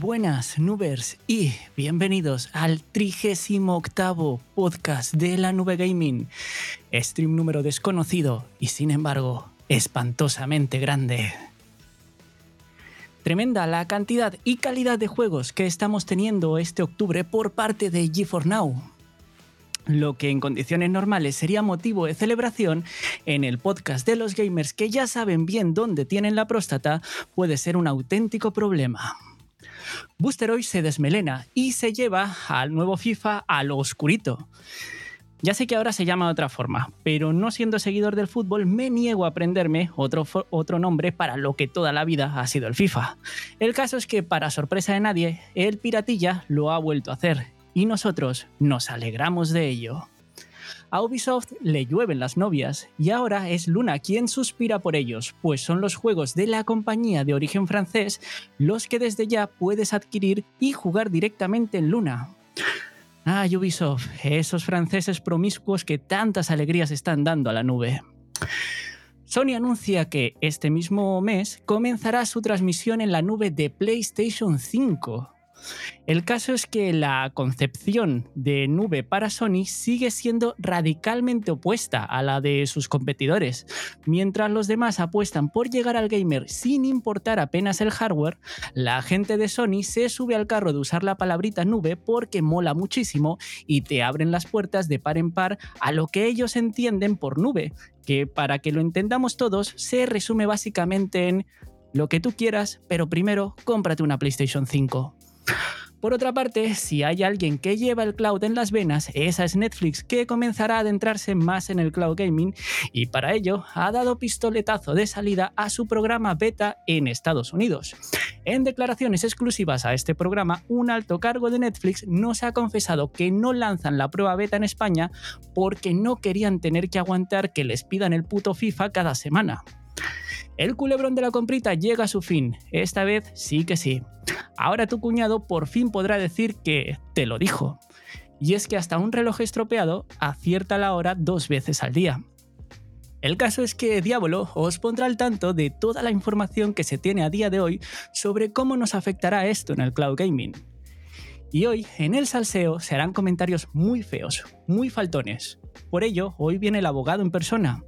Buenas, Nubers, y bienvenidos al 38 podcast de la Nube Gaming. Stream número desconocido y, sin embargo, espantosamente grande. Tremenda la cantidad y calidad de juegos que estamos teniendo este octubre por parte de GeForce Now lo que en condiciones normales sería motivo de celebración, en el podcast de los gamers que ya saben bien dónde tienen la próstata, puede ser un auténtico problema. Booster hoy se desmelena y se lleva al nuevo FIFA a lo oscurito. Ya sé que ahora se llama de otra forma, pero no siendo seguidor del fútbol me niego a aprenderme otro, otro nombre para lo que toda la vida ha sido el FIFA. El caso es que, para sorpresa de nadie, el piratilla lo ha vuelto a hacer y nosotros nos alegramos de ello. A Ubisoft le llueven las novias y ahora es Luna quien suspira por ellos, pues son los juegos de la compañía de origen francés los que desde ya puedes adquirir y jugar directamente en Luna. Ah, Ubisoft, esos franceses promiscuos que tantas alegrías están dando a la nube. Sony anuncia que este mismo mes comenzará su transmisión en la nube de PlayStation 5. El caso es que la concepción de nube para Sony sigue siendo radicalmente opuesta a la de sus competidores. Mientras los demás apuestan por llegar al gamer sin importar apenas el hardware, la gente de Sony se sube al carro de usar la palabrita nube porque mola muchísimo y te abren las puertas de par en par a lo que ellos entienden por nube, que para que lo entendamos todos se resume básicamente en lo que tú quieras, pero primero cómprate una PlayStation 5. Por otra parte, si hay alguien que lleva el cloud en las venas, esa es Netflix, que comenzará a adentrarse más en el cloud gaming y para ello ha dado pistoletazo de salida a su programa beta en Estados Unidos. En declaraciones exclusivas a este programa, un alto cargo de Netflix nos ha confesado que no lanzan la prueba beta en España porque no querían tener que aguantar que les pidan el puto FIFA cada semana. El culebrón de la comprita llega a su fin, esta vez sí que sí. Ahora tu cuñado por fin podrá decir que te lo dijo. Y es que hasta un reloj estropeado acierta la hora dos veces al día. El caso es que Diablo os pondrá al tanto de toda la información que se tiene a día de hoy sobre cómo nos afectará esto en el cloud gaming. Y hoy, en el salseo, se harán comentarios muy feos, muy faltones. Por ello, hoy viene el abogado en persona.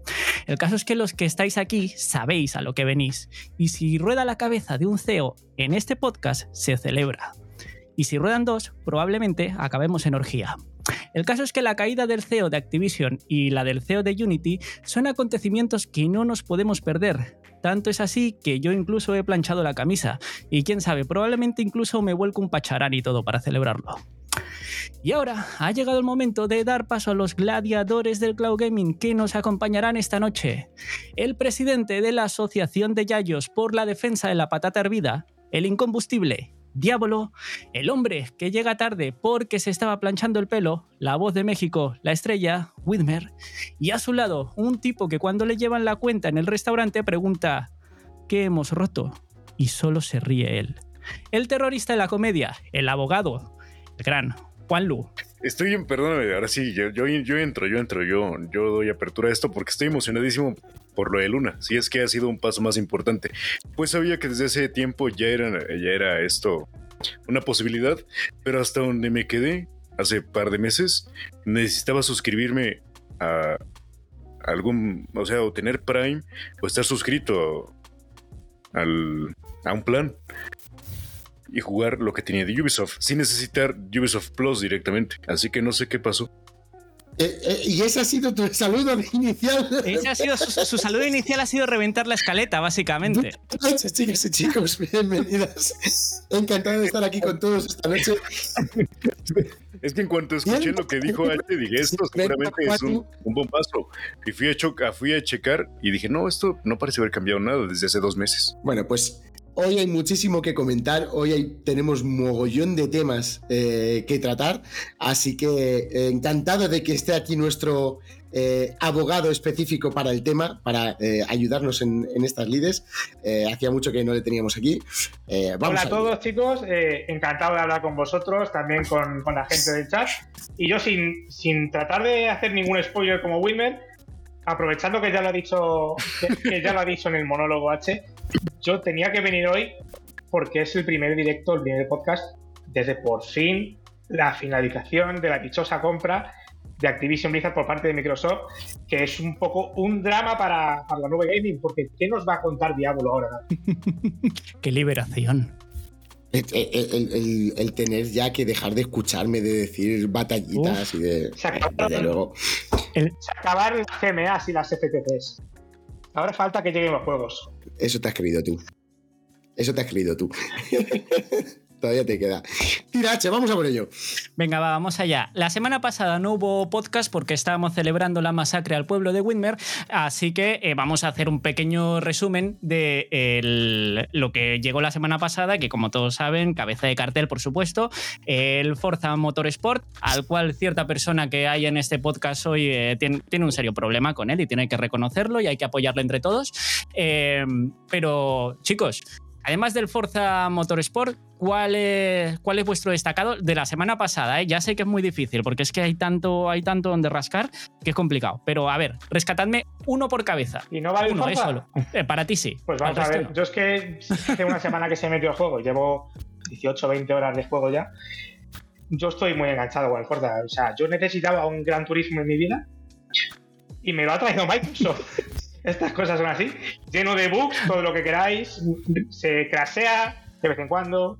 El caso es que los que estáis aquí sabéis a lo que venís, y si rueda la cabeza de un CEO en este podcast, se celebra. Y si ruedan dos, probablemente acabemos en orgía. El caso es que la caída del CEO de Activision y la del CEO de Unity son acontecimientos que no nos podemos perder. Tanto es así que yo incluso he planchado la camisa, y quién sabe, probablemente incluso me vuelco un pacharán y todo para celebrarlo. Y ahora ha llegado el momento de dar paso a los gladiadores del cloud gaming que nos acompañarán esta noche. El presidente de la Asociación de Yayos por la Defensa de la Patata Hervida, el incombustible Diablo, el hombre que llega tarde porque se estaba planchando el pelo, la voz de México, la estrella, Whitmer, y a su lado un tipo que cuando le llevan la cuenta en el restaurante pregunta, ¿qué hemos roto? Y solo se ríe él. El terrorista de la comedia, el abogado, gran Juan Lu. Estoy, perdóname, ahora sí, yo, yo, entro, yo entro, yo, yo doy apertura a esto porque estoy emocionadísimo por lo de Luna. Si es que ha sido un paso más importante. Pues sabía que desde ese tiempo ya era, ya era esto una posibilidad, pero hasta donde me quedé hace par de meses, necesitaba suscribirme a algún, o sea, o tener Prime o estar suscrito al, a un plan y jugar lo que tenía de Ubisoft sin necesitar Ubisoft Plus directamente. Así que no sé qué pasó. Eh, eh, y ese ha sido tu saludo inicial. Ese ha sido su, saludo inicial ha sido reventar la escaleta, básicamente. Buenas chicas y chicos, bienvenidas. Encantado de estar aquí con todos esta noche. Es que en cuanto escuché lo que dijo H, dije, esto seguramente es un, un bombazo. Y fui a, fui a checar y dije, no, esto no parece haber cambiado nada desde hace dos meses. Bueno, pues Hoy hay muchísimo que comentar, hoy tenemos mogollón de temas eh, que tratar, así que eh, encantado de que esté aquí nuestro eh, abogado específico para el tema, para ayudarnos en, estas lides. hacía mucho que no le teníamos aquí. Hola a, todos chicos, encantado de hablar con vosotros, también con, la gente del chat. Y yo sin, sin tratar de hacer ningún spoiler como Wilmer, aprovechando que ya lo ha dicho, que ya lo ha dicho en el monólogo H, yo tenía que venir hoy porque es el primer directo, el primer podcast, desde por fin la finalización de la dichosa compra de Activision Blizzard por parte de Microsoft, que es un poco un drama para, la nueva gaming, porque ¿qué nos va a contar Diablo ahora? ¡Qué liberación! El, tener ya que dejar de escucharme, de decir batallitas y de. Se acabaron, luego. Se acabaron las GMAs y las FTPs. Ahora falta que lleguen los juegos. Eso te has creído tú. Eso te has creído tú. Todavía te queda. Tirache, vamos a por ello. Venga, vamos allá. La semana pasada no hubo podcast porque estábamos celebrando la masacre al pueblo de Winmer, así que eh, vamos a hacer un pequeño resumen de lo que llegó la semana pasada, que como todos saben, cabeza de cartel, por supuesto, el Forza Motorsport, al cual cierta persona que hay en este podcast hoy eh, tiene, un serio problema con él y tiene que reconocerlo y hay que apoyarlo entre todos. Eh, pero, chicos, Además del Forza Motorsport, ¿cuál es, cuál es vuestro destacado de la semana pasada? Eh? Ya sé que es muy difícil porque es que hay tanto, hay tanto donde rascar que es complicado. Pero a ver, rescatadme uno por cabeza. ¿Y no vale uno, es solo. Eh, para ti sí. Pues vamos a ver. Yo es que hace una semana que se metió al juego, llevo 18 20 horas de juego ya. Yo estoy muy enganchado con el Forza. O sea, yo necesitaba un gran turismo en mi vida y me lo ha traído Microsoft. Estas cosas son así. Lleno de bugs, todo lo que queráis. Se crasea de vez en cuando.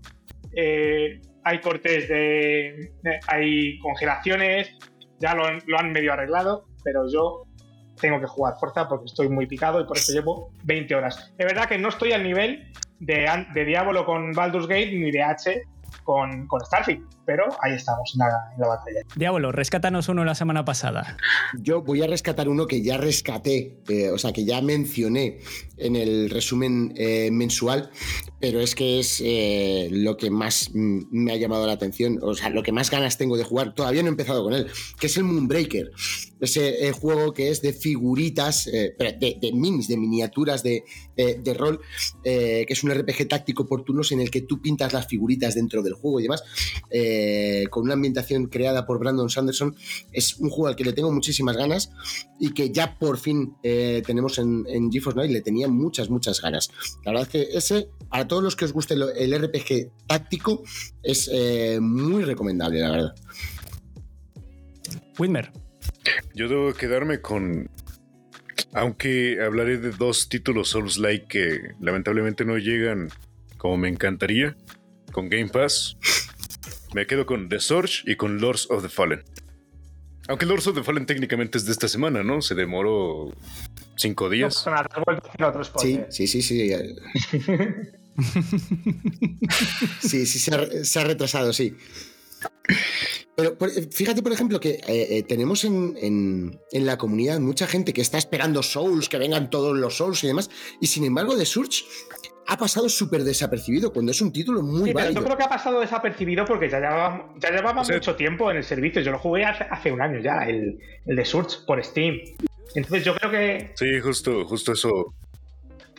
Eh, hay cortes de, Hay congelaciones. Ya lo, han medio arreglado. Pero yo tengo que jugar fuerza porque estoy muy picado y por eso llevo 20 horas. Es verdad que no estoy al nivel de, de Diablo con Baldur's Gate ni de H con, con Starfield, pero ahí estamos en la, batalla. Diablo, rescátanos uno la semana pasada. Yo voy a rescatar uno que ya rescaté, eh, o sea, que ya mencioné en el resumen eh, mensual, pero es que es eh, lo que más me ha llamado la atención, o sea, lo que más ganas tengo de jugar, todavía no he empezado con él, que es el Moonbreaker, ese juego que es de figuritas, de, de, minis, de miniaturas de, de rol, que es un RPG táctico por turnos en el que tú pintas las figuritas dentro del juego y demás, eh, con una ambientación creada por Brandon Sanderson. Es un juego al que le tengo muchísimas ganas y que ya por fin eh, tenemos en, en GeForce Now y le tenía muchas, muchas ganas. La verdad es que ese, para todos los que os guste el RPG táctico, es eh, muy recomendable, la verdad. Winmer. Yo debo quedarme con aunque hablaré de dos títulos Souls-like que lamentablemente no llegan como me encantaría, con Game Pass, me quedo con The Surge y con Lords of the Fallen. Aunque Lords of the Fallen técnicamente es de esta semana, ¿no? Se demoró cinco días. sí, sí, sí, sí. sí, sí, se ha, retrasado, sí. Pero fíjate, por ejemplo, que eh, eh, tenemos en, en, la comunidad mucha gente que está esperando Souls, que vengan todos los Souls y demás, y sin embargo, The Surge ha pasado súper desapercibido cuando es un título muy sí, Pero yo creo que ha pasado desapercibido porque ya llevaba, ya llevaba mucho tiempo en el servicio. Yo lo jugué hace, un año ya, el, el de Surge por Steam. Entonces yo creo que. Sí, justo, justo eso.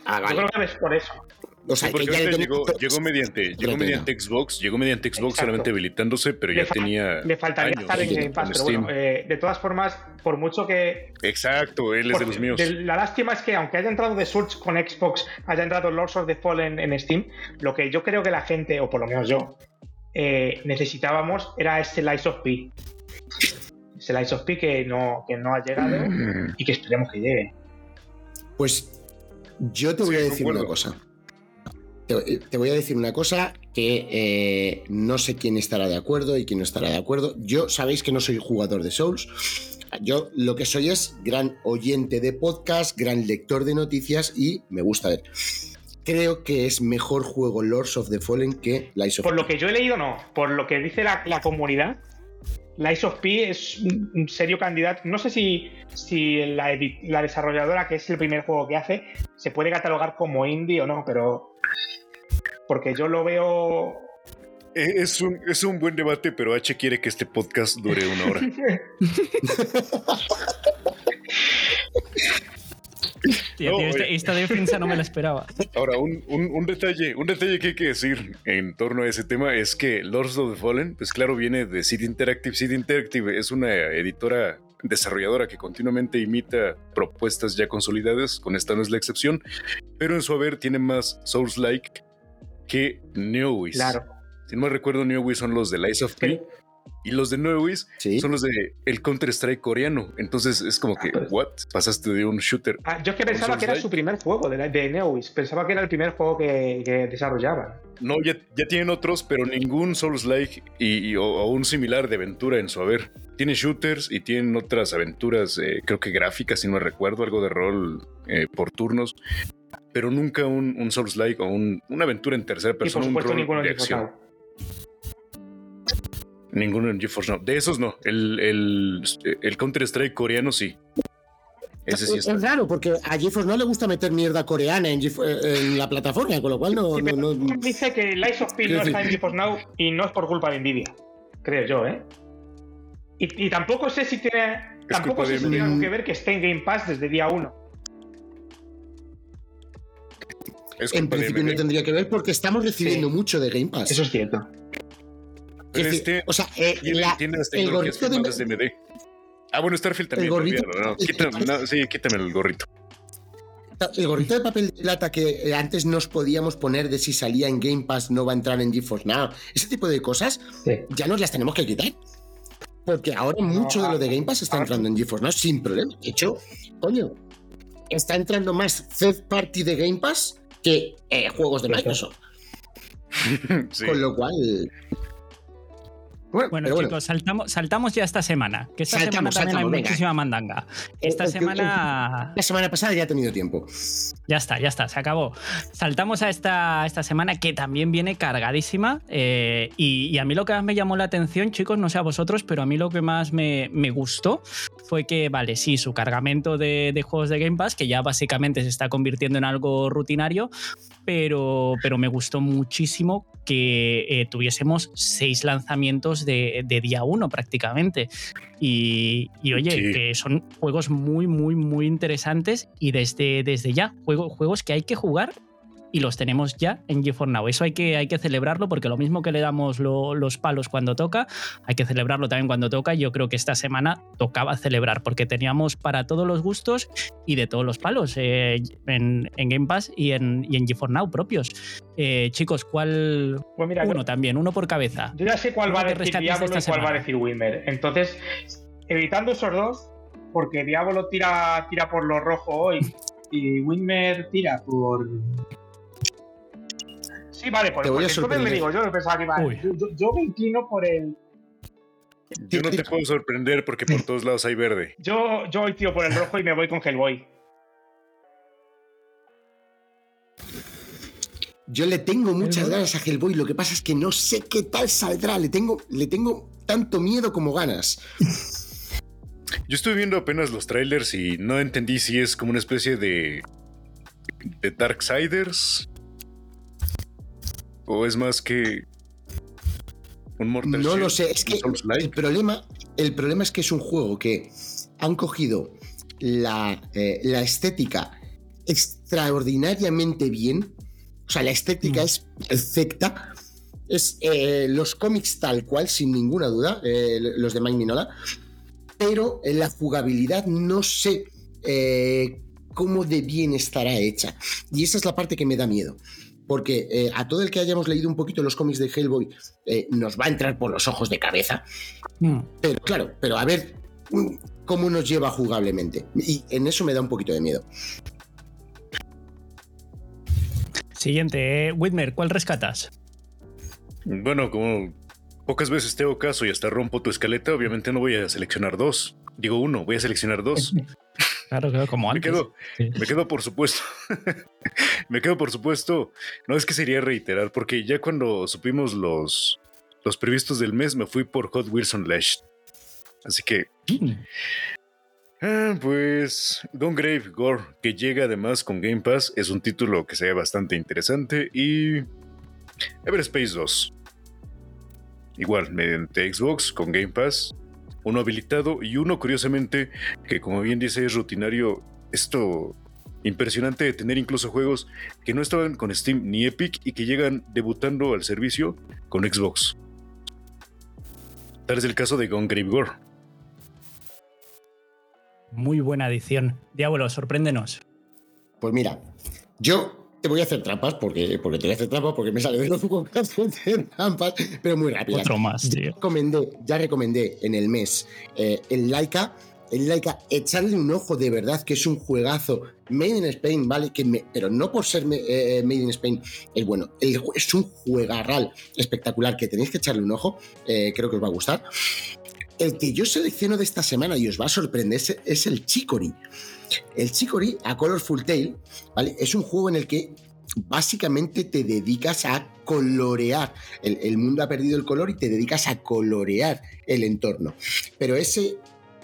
Ah, Yo creo que es por eso. O sea, porque que llegó, llegó, mediante, llegó mediante Xbox, llegó mediante Xbox solamente habilitándose, pero ya tenía. Le faltaría estar en Game Pass, pero bueno, eh, de todas formas, por mucho que. Exacto, él es de los míos. la lástima es que, aunque haya entrado The Surge con Xbox, haya entrado Lords of the Fallen en Steam, lo que yo creo que la gente, o por lo menos yo, eh, necesitábamos era ese Lies of P. Ese Lies of P que no, que no ha llegado mm. y que esperemos que llegue. Pues yo te voy a decir una cosa. Te, voy a decir una cosa que eh, no sé quién estará de acuerdo y quién no estará de acuerdo. Yo sabéis que no soy jugador de Souls. Yo lo que soy es gran oyente de podcast, gran lector de noticias y me gusta ver. Creo que es mejor juego Lords of the Fallen que Lies of Por lo que yo he leído, no. Por lo que dice la, comunidad, Lies of P es un serio candidato. No sé si, si la, la, desarrolladora, que es el primer juego que hace, se puede catalogar como indie o no, pero porque yo lo veo... Eh, es un, es un buen debate, pero H quiere que este podcast dure una hora. esta defensa no me la esperaba. Ahora, un, detalle, un detalle que hay que decir en torno a ese tema es que Lords of the Fallen, pues claro, viene de City Interactive. City Interactive es una editora desarrolladora que continuamente imita propuestas ya consolidadas, con esta no es la excepción, pero en su haber tiene más Souls-like que NeoWiz. Claro. Si no me recuerdo, NeoWiz son los de Lies of P. Y los de NeoWiz Sí. son los de el Counter-Strike coreano. Entonces es como que, Ah, pues. ¿what? Pasaste de un shooter. Ah, yo es que pensaba que era su primer juego de, de Neowiz. Pensaba que era el primer juego que, que desarrollaban. No, ya, ya tienen otros, pero ningún Souls-like y, y- o, o un similar de aventura en su haber. Tienen shooters y tienen otras aventuras, eh, creo que gráficas, si no recuerdo, algo de rol eh, por turnos. Pero nunca un, un Souls-like o un- una aventura en tercera y por persona, un supuesto rol ninguno de acción. Ninguno en GeForce Now. De esos no. El, el, el Counter-Strike coreano sí. Ese sí es, está. es raro porque a GeForce no le gusta meter mierda coreana en, la plataforma, con lo cual no. Sí, no- no- Dice que Lies of Quiero no está en GeForce Now y no es por culpa de Nvidia. Creo yo, ¿eh? Y, y tampoco sé si tiene. Tampoco sé de si tiene algo que ver que esté en Game Pass desde día 1. Es en principio no tendría que ver porque estamos recibiendo Sí. mucho de Game Pass. Eso es cierto. Pero Es este decir, o sea, eh, tiene, la- tiene las el tecnologías gorrito de- de AMD. Ah, bueno, Starfield también. El gorrito- no. el- Quítame, no, sí, quítame el gorrito. el gorrito de papel de plata que eh, antes nos podíamos poner de si salía en Game Pass no va a entrar en GeForce Now, ese tipo de cosas Sí. ya nos las tenemos que quitar. Porque ahora mucho de lo de Game Pass está entrando en GeForce Now sin problema. De hecho, coño, está entrando más third party de Game Pass que eh, juegos de Microsoft. Sí. Con lo cual. Bueno, Bueno, pero bueno, chicos, saltamos, saltamos ya esta semana. Que esta Saltamos, semana también saltamos, hay venga. muchísima mandanga. Esta Eh, eh, semana. la semana pasada ya he tenido tiempo. Ya está, ya está, se acabó. Saltamos a esta, esta semana que también viene cargadísima. eh, y, y a mí lo que más me llamó la atención, chicos, no sé a vosotros, pero a mí lo que más me, me gustó fue que, vale, sí, su cargamento de, de juegos de Game Pass, que ya básicamente se está convirtiendo en algo rutinario, pero, pero me gustó muchísimo que eh, tuviésemos seis lanzamientos de, de día uno prácticamente. Y, y oye, Sí. que son juegos muy, muy, muy interesantes y desde, desde ya, juego- juegos que hay que jugar y los tenemos ya en GeForce Now. Eso hay que, hay que celebrarlo porque lo mismo que le damos lo- los palos cuando toca, hay que celebrarlo también cuando toca. Yo creo que esta semana tocaba celebrar porque teníamos para todos los gustos y de todos los palos eh, en, en Game Pass y en, y en GeForce Now propios. Eh, chicos, ¿cuál? Pues mira, yo- Uno también, uno por cabeza. Yo ya sé cuál va a decir Diablo y cuál va a decir Wilmer. Entonces, evitando esos dos, porque Diablo tira, tira por lo rojo hoy y Wilmer tira por. Sí, vale, por Te el voy a sorprender. digo, yo pensaba que. Uy. Yo, yo- yo me inclino por el. Yo no te puedo sorprender porque por todos lados hay verde. Yo, yo hoy tiro por el rojo y me voy con Hellboy. Yo le tengo muchas ganas a Hellboy. Lo que pasa es que no sé qué tal saldrá. Le tengo, le tengo tanto miedo como ganas. Yo estuve viendo apenas los trailers y no entendí si es como una especie de. de Darksiders. O es más que. Un Mortal No lo sé. Es que el problema, el problema es que es un juego que han cogido la, eh, la estética extraordinariamente bien. O sea, la estética Mm. es perfecta. Es eh, los cómics tal cual, sin ninguna duda, eh, los de Mike Minola. Pero en la jugabilidad no sé cómo de bien estará hecha. Y esa es la parte que me da miedo. Porque eh, a todo el que hayamos leído un poquito los cómics de Hellboy, eh, nos va a entrar por los ojos de cabeza. Mm. Pero claro, pero a ver mm, cómo nos lleva jugablemente. Y en eso me da un poquito de miedo. Siguiente, eh, Whitmer, ¿cuál rescatas? Bueno, como pocas veces te hago caso y hasta rompo tu escaleta, obviamente no voy a seleccionar dos. Digo uno, voy a seleccionar dos. Claro, claro, como Me antes. quedo, Sí. me quedo por supuesto. me quedo por supuesto. No es que sería reiterar, porque ya cuando supimos los, los previstos del mes, me fui por Hot Wheels Unleashed. Así que, Mm. ah, pues, Grave Gore, que llega además con Game Pass, es un título que se ve bastante interesante. Y Everspace 2. Igual, mediante Xbox con Game Pass. Uno habilitado y uno, curiosamente, que como bien dice, es rutinario. Esto impresionante de tener incluso juegos que no estaban con Steam ni Epic y que llegan debutando al servicio con Xbox. Tal es el caso de Gone Grave Gore. Muy buena edición. Diablo, sorpréndenos. Pues mira, yo te voy a hacer trampas porque, porque te voy a hacer trampas porque me sale de los de trampas, pero muy rápido. Otro más, Ya tío. recomendé, ya recomendé en el mes eh, el Laika. El Laika, echarle un ojo de verdad, que es un juegazo made in Spain, ¿vale? Que me- pero no por ser me- eh, made in Spain es bueno. El es un juegarral espectacular que tenéis que echarle un ojo. eh, creo que os va a gustar. El que yo selecciono de esta semana y os va a sorprender es, es el Chicory. El Chicory, a Colorful Tale. Es un juego en el que básicamente te dedicas a colorear. El, mundo ha perdido el color y te dedicas a colorear el entorno. Pero ese,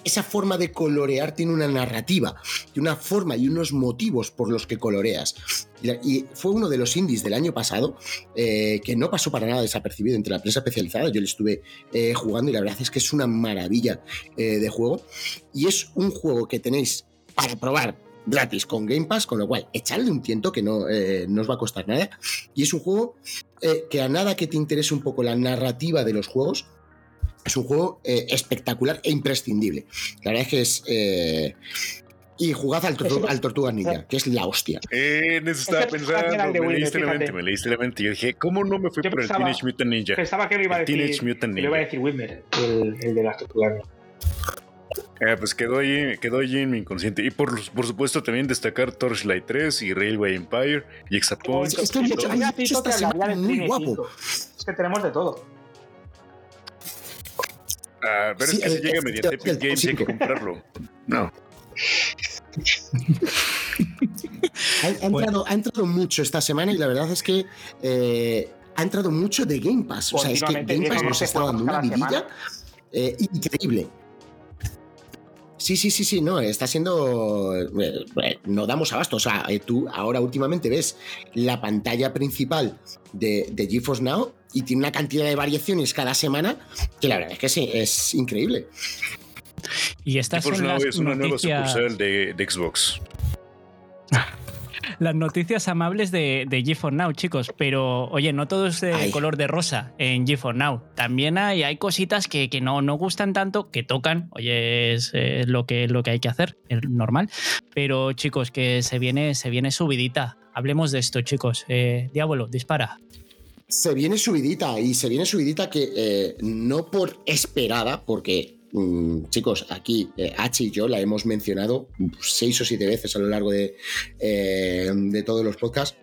esa forma de colorear tiene una narrativa, tiene una forma y unos motivos por los que coloreas. Y fue uno de los indies del año pasado eh, que no pasó para nada desapercibido entre la prensa especializada. Yo le estuve eh, jugando y la verdad es que es una maravilla eh, de juego. Y es un juego que tenéis para probar gratis con Game Pass, con lo cual echarle un tiento que no, eh, no os va a costar nada. Y es un juego eh, que a nada que te interese un poco la narrativa de los juegos, es un juego eh, espectacular e imprescindible. La verdad es que es... eh, y jugad al, Tortu- al Tortugas Ninja, que es la hostia. Eh, en eso estaba pensando. Me leíste la mente, me leíste la mente. Yo dije, ¿cómo no me fui Yo por el Teenage Mutant Ninja? Pensaba que lo iba a decir. Teenage Mutant que lo iba a Ninja. decir Whitmer, el, el de las tortugas. Eh, pues quedó ahí, quedó allí en mi inconsciente. Y por, por supuesto también destacar Torchlight 3 y Railway Empire y Exapont. Es que esta semana muy guapo. Es que tenemos de todo. Ah, pero Sí, es que si el- llega el- mediante el- Epic el Games y hay que comprarlo. No. Ha, ha entrado, ha entrado mucho esta semana y la verdad es que eh, ha entrado mucho de Game Pass. O sea, es que Game Pass nos está dando una vidilla eh, increíble. Sí, sí, sí, sí, no, está siendo. eh, eh, no damos abasto. O sea, eh, tú ahora últimamente ves la pantalla principal de, de GeForce Now y tiene una cantidad de variaciones cada semana que la verdad es que sí, es increíble. Y estas GeForce son Now las es una nueva noticias, sucursal de, de Xbox. las noticias amables de, de GeForce Now, chicos. Pero, oye, no todo es de Ay. color de rosa en GeForce Now. También hay, hay cositas que, que no, no gustan tanto, que tocan. Oye, es eh, lo, que, lo que hay que hacer, es normal. Pero, chicos, que se viene, se viene subidita. Hablemos de esto, chicos. Eh, Diablo, dispara. Se viene subidita y se viene subidita que eh, no por esperada, porque mm, chicos, aquí eh, H y yo la hemos mencionado seis o siete veces a lo largo de, eh, de todos los podcasts,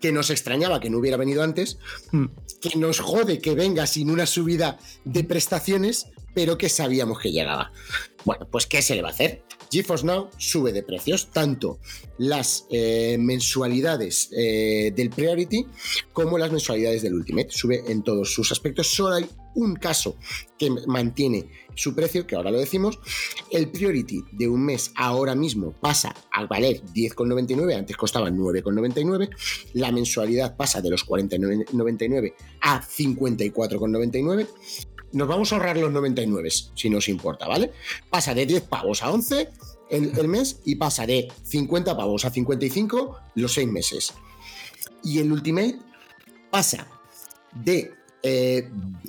que nos extrañaba que no hubiera venido antes, Mm. que nos jode que venga sin una subida de prestaciones, pero que sabíamos que llegaba. Bueno, pues ¿qué se le va a hacer? GeForce Now sube de precios, tanto las eh, mensualidades eh, del Priority como las mensualidades del Ultimate. Sube en todos sus aspectos. Solo hay un caso que mantiene su precio, que ahora lo decimos. El Priority de un mes ahora mismo pasa a valer 10,99, antes costaba 9,99. La mensualidad pasa de los 49,99 a 54,99. Nos vamos a ahorrar los 99, si nos importa, ¿vale? Pasa de 10 pavos a 11 el, mes y pasa de 50 pavos a 55 los 6 meses. Y el Ultimate pasa de eh,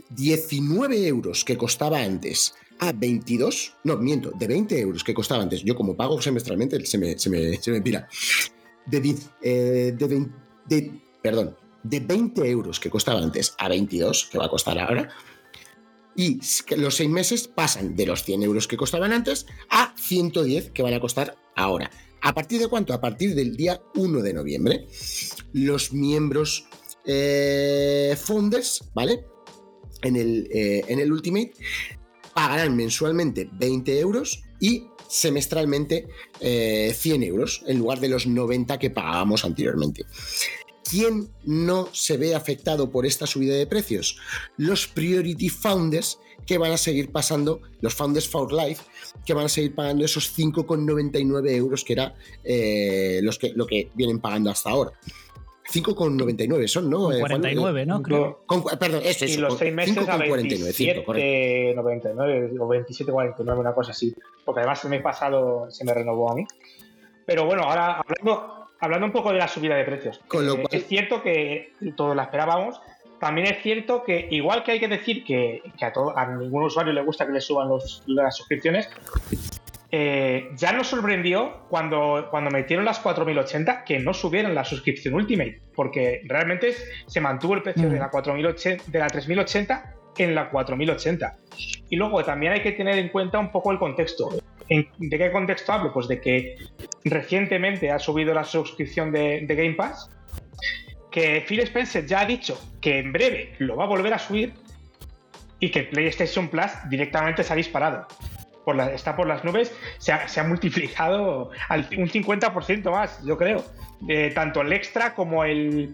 19 euros que costaba antes a 22, no, miento, de 20 euros que costaba antes. Yo como pago semestralmente se me, se me, se me pira. De, 10, eh, de, 20, de- perdón, de 20 euros que costaba antes a 22, que va a costar ahora. Y los seis meses pasan de los 100 euros que costaban antes a 110 que van a costar ahora. ¿A partir de cuánto? A partir del día 1 de noviembre. Los miembros eh, founders, ¿vale? En el, eh, en el Ultimate pagarán mensualmente 20 euros y semestralmente eh, 100 euros en lugar de los 90 que pagábamos anteriormente. ¿Quién no se ve afectado por esta subida de precios? Los Priority Founders que van a seguir pasando, los Founders for Life, que van a seguir pagando esos 5,99 euros que era eh, los que, lo que vienen pagando hasta ahora. 5,99 son, ¿no? Eh, Juan? 49, ¿no? Creo. Con- perdón, eso, y eso. los con- seis meses a 5,49, cinco, correcto. 27,99 o 27,49, una cosa así. Porque además el mes pasado se me renovó a mí. Pero bueno, ahora hablando, hablando un poco de la subida de precios. Con lo eh, cual- Es cierto que todos la esperábamos. También es cierto que, igual que hay que decir que, que a, todo, a ningún usuario le gusta que le suban los- las suscripciones, eh, ya nos sorprendió cuando, cuando metieron las 4080 que no subieron la suscripción Ultimate, porque realmente se mantuvo el precio de, la 4080, de la 3080 en la 4080. Y luego también hay que tener en cuenta un poco el contexto. ¿De qué contexto hablo? Pues de que recientemente ha subido la suscripción de, de Game Pass, que Phil Spencer ya ha dicho que en breve lo va a volver a subir y que PlayStation Plus directamente se ha disparado está por las nubes, se ha, multiplicado al, un 50% más, yo creo. tanto el extra como el,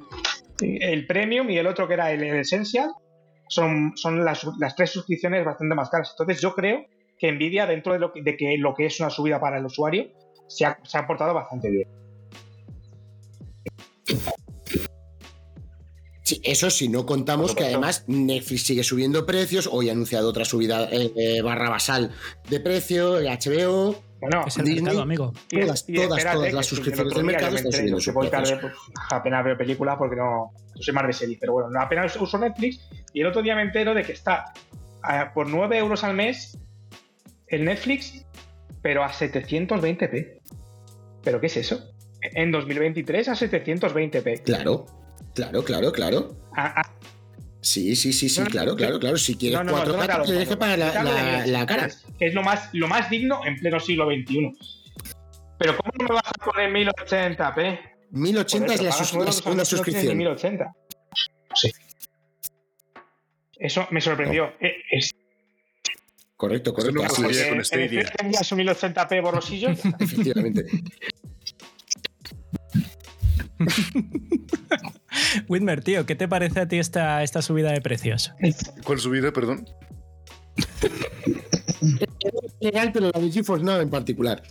el premium y el otro que era el, Essential son, son las, tres suscripciones bastante más caras. Entonces yo creo que Nvidia, dentro de, lo que, de que lo que es una subida para el usuario, se ha, se ha portado bastante bien. Sí, eso sí, no contamos que además Netflix sigue subiendo precios. Hoy ha anunciado otra subida eh, eh, barra basal de precio, el HBO. Bueno, es el mercado, amigo. Todas, todas, todas las suscripciones del mercado están subiendo su pues, apenas veo películas porque no, soy más de serie, pero bueno, apenas uso Netflix y el otro día me entero de que está por 9 euros al mes el Netflix, pero a 720p. ¿Pero qué es eso? En 2023 a 720p. Claro. Claro, claro, claro. Ah, ah. Sí, sí, sí, sí, claro, claro, claro. Si quieres 4K, te deje para la, cara. Es lo más, lo más digno en pleno siglo XXI. Pero ¿cómo no me vas a poner 1080p? 1080 es, la una suscripción. 1080. Sí. Eso me sorprendió. Eh, correcto, correcto. No así es. Con Stadia. su 1080p borrosillo. Efectivamente. Whitmer, tío, ¿qué te parece a ti esta, esta subida de precios? ¿Cuál subida, perdón? legal, pero la de GeForce Now en particular.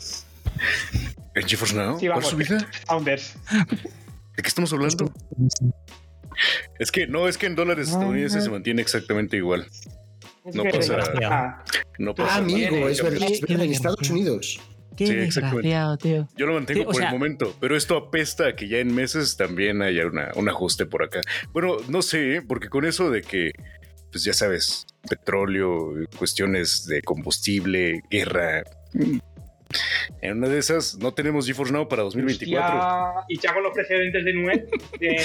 ¿En GeForce Now? ¿Cuál subida? Founders. ¿De qué estamos hablando? Es que no, es que en dólares estadounidenses se mantiene exactamente igual. No pasa, nada. no pasa ah, amigo, es verdad, es verdad, en Estados Unidos. Qué desgraciado, tío. Yo lo mantengo por el momento, pero esto apesta a que ya en meses también haya un ajuste por acá. Bueno, no sé, porque con eso de que, pues ya sabes, petróleo, cuestiones de combustible, guerra. Mm, en una de esas no tenemos GeForce Now para 2024. y ya con los precedentes de Nube, de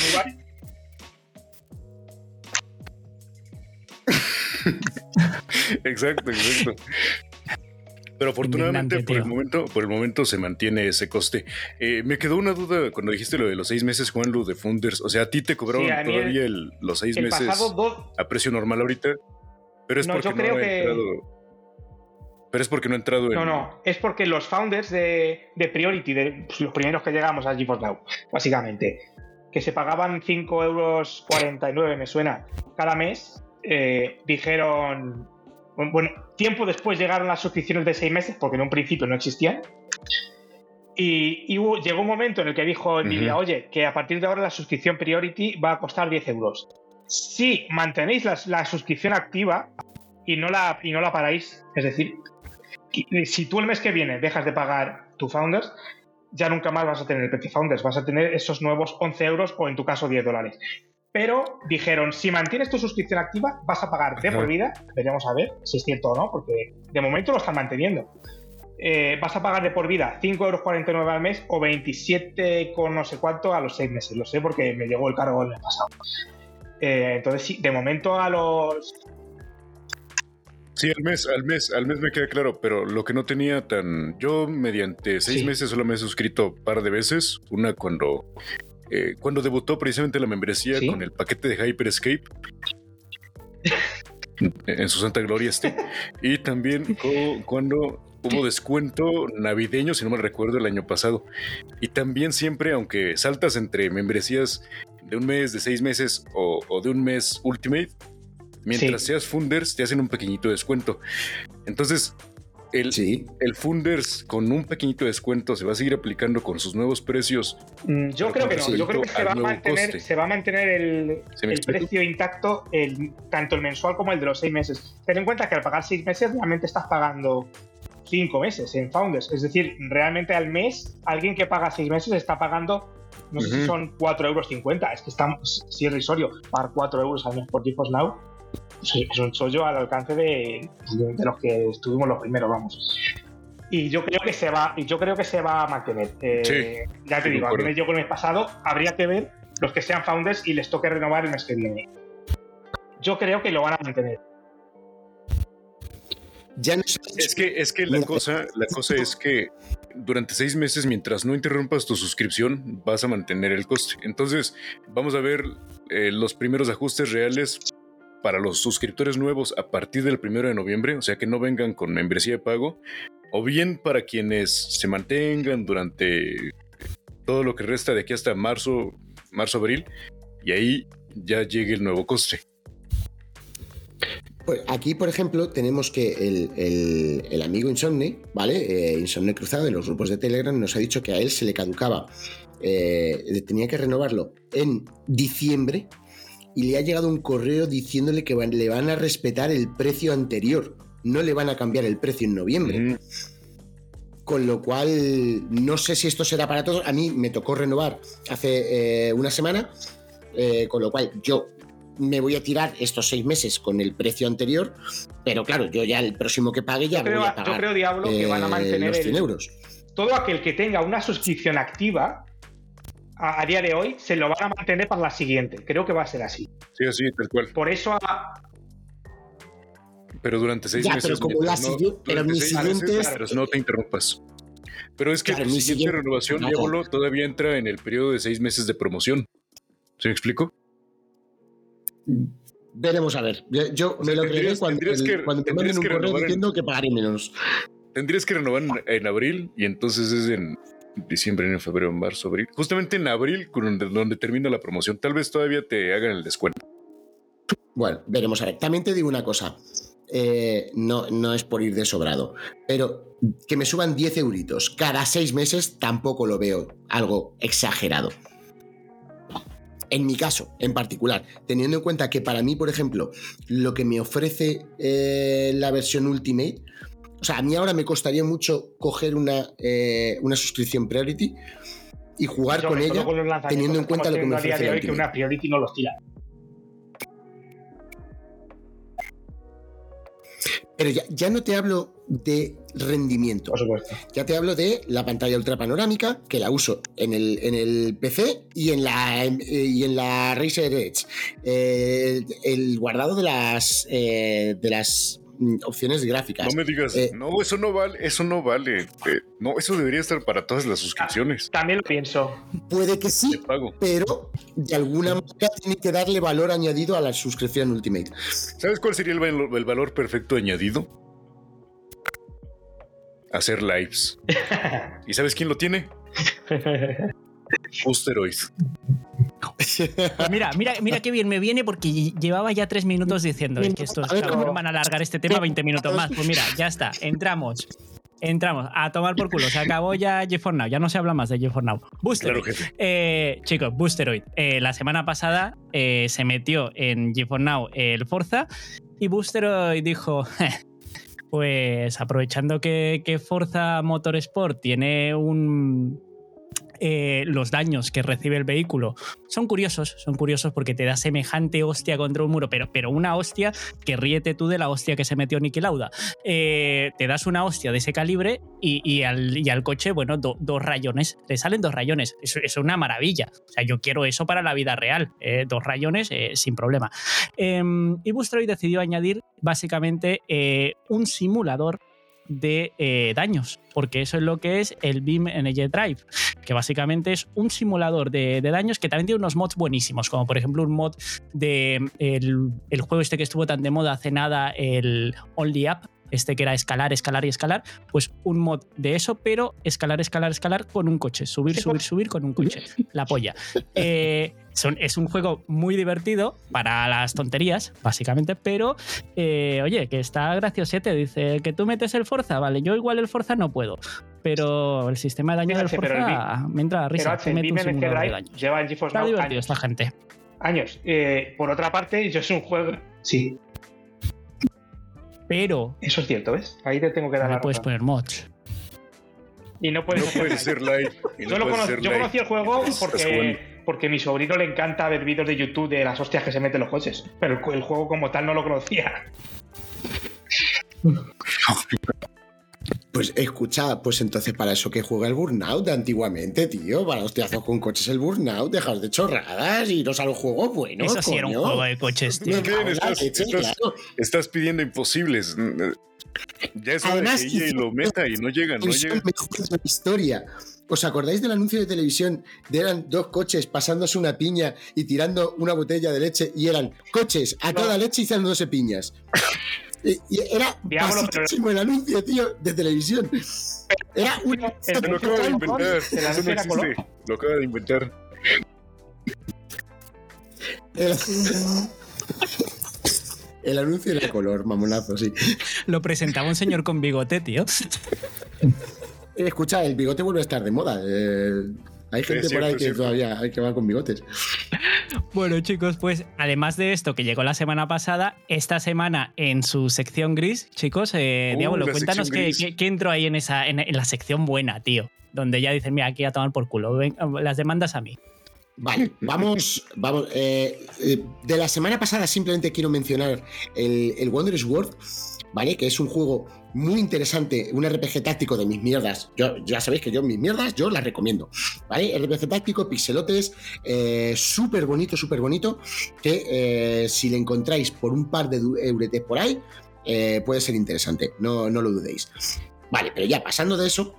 exacto, exacto. Pero afortunadamente por el momento, por el momento se mantiene ese coste. Eh, me quedó una duda cuando dijiste lo de los seis meses, Juan, lo de Funders. O sea, a ti te cobraron todavía los seis meses a precio normal ahorita. Pero es porque no ha entrado. Pero es porque no ha entrado en. No, no, es porque los founders de, Priority, de pues, los primeros que llegamos a GeForce Now, básicamente, que se pagaban 5 euros 49, me suena, cada mes, eh, dijeron bueno, tiempo después llegaron las suscripciones de seis meses, porque en un principio no existían. Y, llegó un momento en el que dijo Nvidia, oye, que a partir de ahora la suscripción Priority va a costar 10 euros. Si mantenéis la, suscripción activa y no, la, y no la paráis, es decir, si tú el mes que viene dejas de pagar tu Founders, ya nunca más vas a tener el precio Founders, vas a tener esos nuevos 11 euros o en tu caso 10 dólares pero dijeron, si mantienes tu suscripción activa, vas a pagar de por vida, veremos a ver si es cierto o no, porque de momento lo están manteniendo. Eh, vas a pagar de por vida 5,49 euros al mes o 27 con no sé cuánto a los 6 meses. Lo sé porque me llegó el cargo el mes pasado. Eh, entonces, sí, de momento a los... Sí, al mes, al mes, al mes me queda claro, pero lo que no tenía tan... Yo mediante seis meses solo me he suscrito un par de veces. Una cuando eh, cuando debutó precisamente la membresía con el paquete de Hyper Escape. en su santa gloria este. Y también cuando hubo descuento navideño, si no me recuerdo, el año pasado. Y también siempre, aunque saltas entre membresías de un mes, de seis meses o, de un mes Ultimate, mientras seas Funders, te hacen un pequeñito descuento. Entonces, el, el Funders con un pequeñito descuento se va a seguir aplicando con sus nuevos precios. Mm, yo creo que no, yo creo que se va, a mantener, el, precio intacto, el, tanto el mensual como el de los seis meses. Ten en cuenta que al pagar seis meses realmente estás pagando cinco meses en Founders. Es decir, realmente al mes, alguien que paga seis meses está pagando, no sé si son 4,50 euros. Es que está, si es risorio, pagar 4 euros al mes por tipos Now es un chollo al alcance de, de, los que estuvimos los primeros, vamos. Y yo creo que se va, y yo creo que se va a mantener. Eh, Sí, ya te digo, yo con el mes pasado habría que ver los que sean founders y les toque renovar el mes que viene. Yo creo que lo van a mantener. Ya no sé- Es que, es que la cosa, la cosa es que durante seis meses, mientras no interrumpas tu suscripción, vas a mantener el coste. Entonces, vamos a ver eh, los primeros ajustes reales para los suscriptores nuevos a partir del primero de noviembre, o sea que no vengan con membresía de pago, o bien para quienes se mantengan durante todo lo que resta de aquí hasta marzo, marzo, abril, y ahí ya llegue el nuevo coste. Pues aquí, por ejemplo, tenemos que el, el- amigo Insomne, ¿vale? Eh, Insomne Cruzado de los grupos de Telegram nos ha dicho que a él se le caducaba, eh, tenía que renovarlo en diciembre y le ha llegado un correo diciéndole que van- le van a respetar el precio anterior, no le van a cambiar el precio en noviembre. Ujú. Con lo cual, no sé si esto será para todos. A mí me tocó renovar hace eh, una semana, eh, con lo cual yo me voy a tirar estos seis meses con el precio anterior, pero claro, yo ya el próximo que pague ya Yo creo, voy a yo pagar creo, Diablo, que van a eh, mantener los 100 el- euros. todo aquel que tenga una suscripción activa a, a día de hoy se lo van a mantener para la siguiente. Creo que va a ser así. Sí, así, tal cual. Por eso a- Pero durante seis Ya, meses. pero como mientras la siguiente- pero durante mi seis siguiente meses, es- mientras no te interrumpas. Pero es que Claro, tu siguiente siguiente- renovación, no, Diablo, todavía entra en el periodo de seis meses de promoción. ¿Se me explico? Veremos a ver. Yo, yo O sea, me lo creeré cuando, tendrías el- que- cuando me tendrías manden un que correo diciendo que pagaré menos. Tendrías que renovar en, en abril y entonces es en diciembre, enero, febrero, marzo, abril. Justamente en abril, donde, termina la promoción. Tal vez todavía te hagan el descuento. Bueno, veremos a ver. También te digo una cosa. Eh, no, no es por ir de sobrado, pero que me suban 10 euritos cada seis meses tampoco lo veo algo exagerado. En mi caso, en particular, teniendo en cuenta que para mí, por ejemplo, lo que me ofrece eh, la versión Ultimate, o sea, a mí ahora me costaría mucho coger una, eh, una suscripción Priority y jugar con ella. con teniendo en cuenta lo que me ofrece de hoy, que una Priority no los tira. Pero ya, ya no te hablo de rendimiento. Por supuesto. Ya te hablo de la pantalla ultra panorámica, que la uso en el, en el PC y en la, eh, y en la Razer Edge. Eh, el guardado de las, eh, de las opciones gráficas. No me digas, Eh, no, eso no vale, eso no vale. Eh, no, eso debería estar para todas las suscripciones También lo pienso. Puede que sí, pago. pero de alguna manera tiene que darle valor añadido a la suscripción Ultimate. ¿Sabes cuál sería el, el valor perfecto añadido? Hacer lives. ¿Y sabes quién lo tiene? Boosteroid. Pues mira, mira, mira qué bien me viene porque lle- llevaba ya tres minutos diciendo es que estos van a alargar este tema 20 minutos más. Pues mira, ya está, entramos. Entramos a tomar por culo. Se acabó ya GeForce Now. Ya no se habla más de GeForce Now. Booster. Claro, jefe. Eh, chicos, Boosteroid. Eh, la semana pasada eh, se metió en GeForce Now el Forza y Boosteroid dijo: Pues aprovechando que, que Forza Motorsport tiene un. Eh, los daños que recibe el vehículo son curiosos, son curiosos porque te da semejante hostia contra un muro, pero, pero una hostia que ríete tú de la hostia que se metió Niki Lauda. Eh, te das una hostia de ese calibre y, al, coche, bueno, do- dos rayones, le salen dos rayones. Eso es una maravilla. O sea, yo quiero eso para la vida real. eh, dos rayones sin problema. Em, y Bustroid decidió añadir básicamente un simulador de eh, daños, porque eso es lo que es el Beam Energy Drive, que básicamente es un simulador de, daños que también tiene unos mods buenísimos, como por ejemplo un mod de el, el juego este que estuvo tan de moda hace nada, el Only Up, este que era escalar, escalar y escalar, pues un mod de eso, pero escalar, escalar, escalar con un coche, subir, subir, subir con un coche, la polla. Eh, son- es un juego muy divertido para las tonterías, básicamente, pero eh, oye, que está graciosete. Dice que tú metes el Forza, vale, yo igual el Forza no puedo, pero el sistema de daño del pero el Forza me entra a Pero risa. El un simulador de daños. lleva en GeForce Está Now divertido años. esta gente. años. Eh, por otra parte, yo es un juego. Sí, Pero eso es cierto, ¿ves? Ahí te tengo que no dar le la puedes poner mods. Y no puedes No hacer puedes live. no Yo, lo live. conocí el juego porque, porque a mi sobrino le encanta ver vídeos de YouTube de las hostias que se meten los coches. Pero el, el juego como tal no lo conocía. Pues escucha, pues entonces para eso que juega el Burnout de antiguamente, tío. Para hostiazos con coches el Burnout, dejas de chorradas y nos a los juegos buenos. Eso sí era un juego de coches, tío. La Estás- leche, estás- claro. Estás pidiendo imposibles. Ya es Además, de que hizo- lo meta y no llega, no televisión llega. mejor de la historia. ¿Os acordáis del anuncio de televisión de eran dos coches pasándose una piña y tirando una botella de leche y eran coches a No. toda leche y dándose piñas? Y, y era basiquísimo el anuncio, tío, de televisión. Era un... Lo acaba de inventar. Eso no existe. Lo acaba de inventar. El, el anuncio era color, mamonazo, sí. Lo presentaba un señor con bigote, tío. Escucha, el bigote vuelve a estar de moda. eh, hay gente cierto, por ahí que cierto. todavía hay que va con bigotes. Bueno, chicos, pues además de esto que llegó la semana pasada, esta semana en su sección gris, chicos, eh, Uh, Diablo, cuéntanos qué, gris. qué- qué entró ahí en, esa, en, en la sección buena, tío. Donde ya dicen, mira, aquí a tomar por culo, ven, las demandas a mí. Vale, vamos, vamos. eh, eh, de la semana pasada simplemente quiero mencionar el, el Wondrous World, ¿vale? Que es un juego muy interesante, un RPG táctico de mis mierdas. Yo, ya sabéis que yo mis mierdas, yo las recomiendo, ¿vale? RPG táctico, pixelotes, eh, súper bonito, súper bonito, que eh, si le encontráis por un par de euretes por ahí, eh, puede ser interesante, no, no lo dudéis. Vale, pero ya pasando de eso,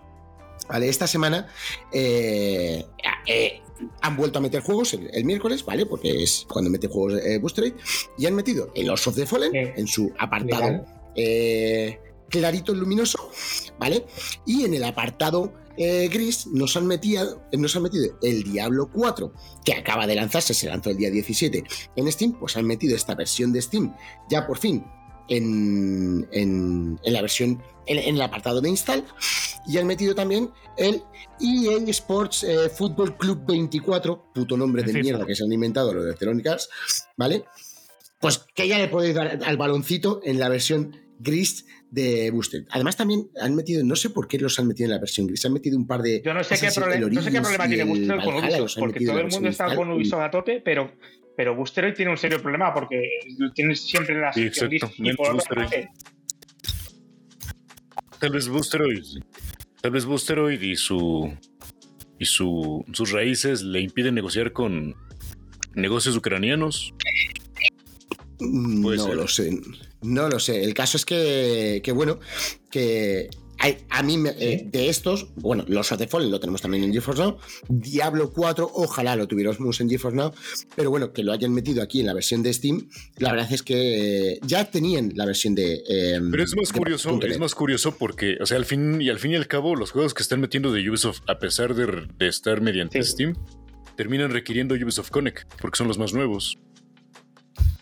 ¿vale? Esta semana eh, eh, han vuelto a meter juegos el, el miércoles, ¿vale? Porque es cuando mete juegos eh, Booster y han metido el Lords of the Fallen en su apartado legal. Eh, clarito luminoso, ¿vale? Y en el apartado eh, gris nos han, metido, nos han metido el Diablo 4, que acaba de lanzarse, se lanzó el día 17 en Steam, pues han metido esta versión de Steam ya por fin en, en- en la versión, en, en el apartado de install, y han metido también el EA Sports eh, Football Club 24, puto nombre de FIFA. mierda que se han inventado los de Electronic Arts, ¿vale? Pues que ya le podéis dar al baloncito en la versión gris de Boosted. Además también han metido, no sé por qué los han metido en la versión gris, han metido un par de... Yo no sé, qué, no sé problema tiene Booster con Valhalla, Ubisoft, porque todo el mundo está digital con Ubisoft a tope, pero, pero Booster hoy tiene un serio problema porque tiene siempre la Sí, sección gris. Y por Menos otra Booster parte, Tal vez Boosteroid. Tal vez Boosteroid y su. y su, sus raíces le impiden negociar con negocios ucranianos. Mm, Puede no ser. lo sé. No lo sé. El caso es que, que bueno, que hay- a mí me- eh, de estos, bueno, los of the Fallen lo tenemos también en GeForce Now. Diablo 4, ojalá lo tuviéramos en GeForce Now. Pero bueno, que lo hayan metido aquí en la versión de Steam, la verdad es que eh, ya tenían la versión de. eh, Pero es más de curioso, es más curioso porque, o sea, al fin y al fin y al cabo, los juegos que están metiendo de Ubisoft, a pesar de, de estar mediante Sí. Steam, terminan requiriendo Ubisoft Connect, porque son los más nuevos.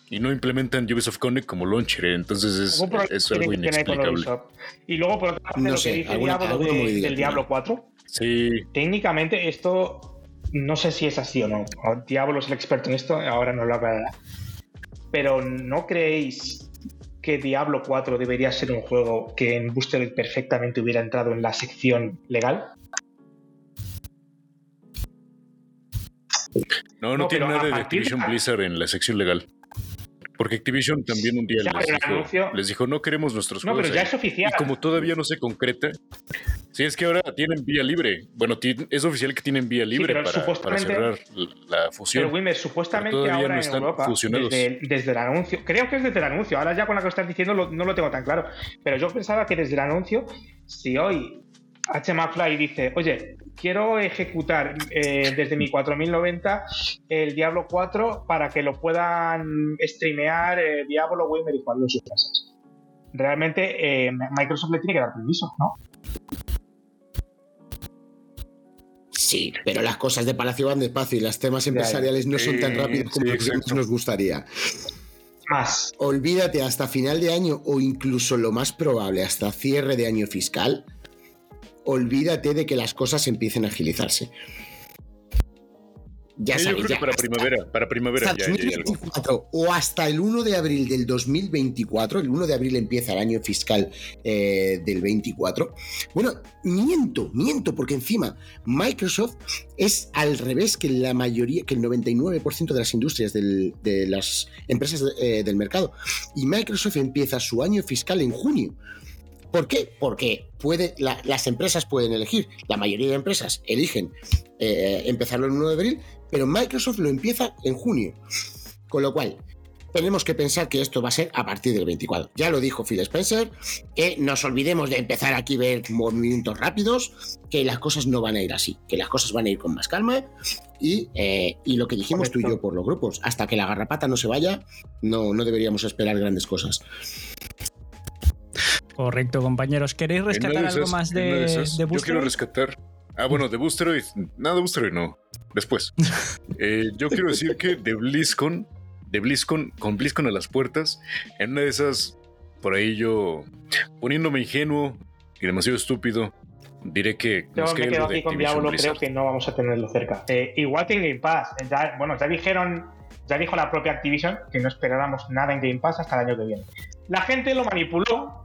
Y no implementan Ubisoft Connect como launcher, entonces es, es algo tiene que tener con inexplicable. Ubisoft. Y luego, por otra parte, No lo sé, que dice alguna- Diablo alguna de- movida del. Diablo 4, Sí, técnicamente esto no sé si es así o no. Diablo es el experto en esto, ahora no lo aclarará. Pero ¿no creéis que Diablo 4 debería ser un juego que en Booster perfectamente hubiera entrado en la sección legal? no, no, No, tiene nada de- Activision Blizzard en la sección legal. Porque Activision también un día Ya, les, dijo, anuncio- les dijo, no queremos nuestros No, juegos pero ya ahí". es oficial. Y como todavía no se concreta, si es que ahora tienen vía libre. Bueno, es oficial que tienen vía libre pero para, para cerrar la fusión. Pero Wimmer, supuestamente ahora no en están Europa, fusionados. desde, desde el anuncio, creo que es desde el anuncio, ahora ya con lo que estás diciendo lo- no lo tengo tan claro, pero yo pensaba que desde el anuncio, si hoy H. McFly dice, oye, quiero ejecutar eh, desde mi 4090 el Diablo 4 para que lo puedan streamear eh, Diablo, Wimmer y Juan en sus casas. Realmente eh, Microsoft le tiene que dar permiso, ¿no? Sí, pero las cosas de Palacio van despacio y los temas empresariales no son tan rápidos como sí, nos gustaría. Más. Olvídate hasta final de año o incluso lo más probable hasta cierre de año fiscal. Olvídate de que las cosas empiecen a agilizarse. Ya Sí, yo creo ya que para hasta- primavera, para primavera hasta ya, ya hay algo. 2024 o hasta el 1 de abril del 2024, el 1 de abril empieza el año fiscal eh, del 24. Bueno, miento, miento, porque encima Microsoft es al revés que la mayoría, que el 99% de las industrias del- de las empresas eh, del mercado. Y Microsoft empieza su año fiscal en junio. ¿Por qué? Porque puede, las empresas pueden elegir, la mayoría de empresas eligen eh, empezarlo el 1 de abril, pero Microsoft lo empieza en junio. Con lo cual, tenemos que pensar que esto va a ser a partir del 24. Ya lo dijo Phil Spencer, que nos olvidemos de empezar aquí a ver movimientos rápidos, que las cosas no van a ir así, que las cosas van a ir con más calma y, eh, lo que dijimos tú y yo por los grupos, hasta que la garrapata no se vaya, no, no deberíamos esperar grandes cosas. Correcto, compañeros. ¿Queréis rescatar algo más de, Yo quiero rescatar. Ah, bueno, de Boosteroid. Nada de Boosteroid no. Después. Eh, yo quiero decir que de BlizzCon, de BlizzCon, con BlizzCon a las puertas, en una de esas, por ahí yo, poniéndome ingenuo y demasiado estúpido, diré que. Yo me quedo aquí con Diablo, creo que no vamos a tenerlo cerca. Eh, igual que en Game Pass. bueno, ya dijeron, ya dijo la propia Activision que no esperáramos nada en Game Pass hasta el año que viene. La gente lo manipuló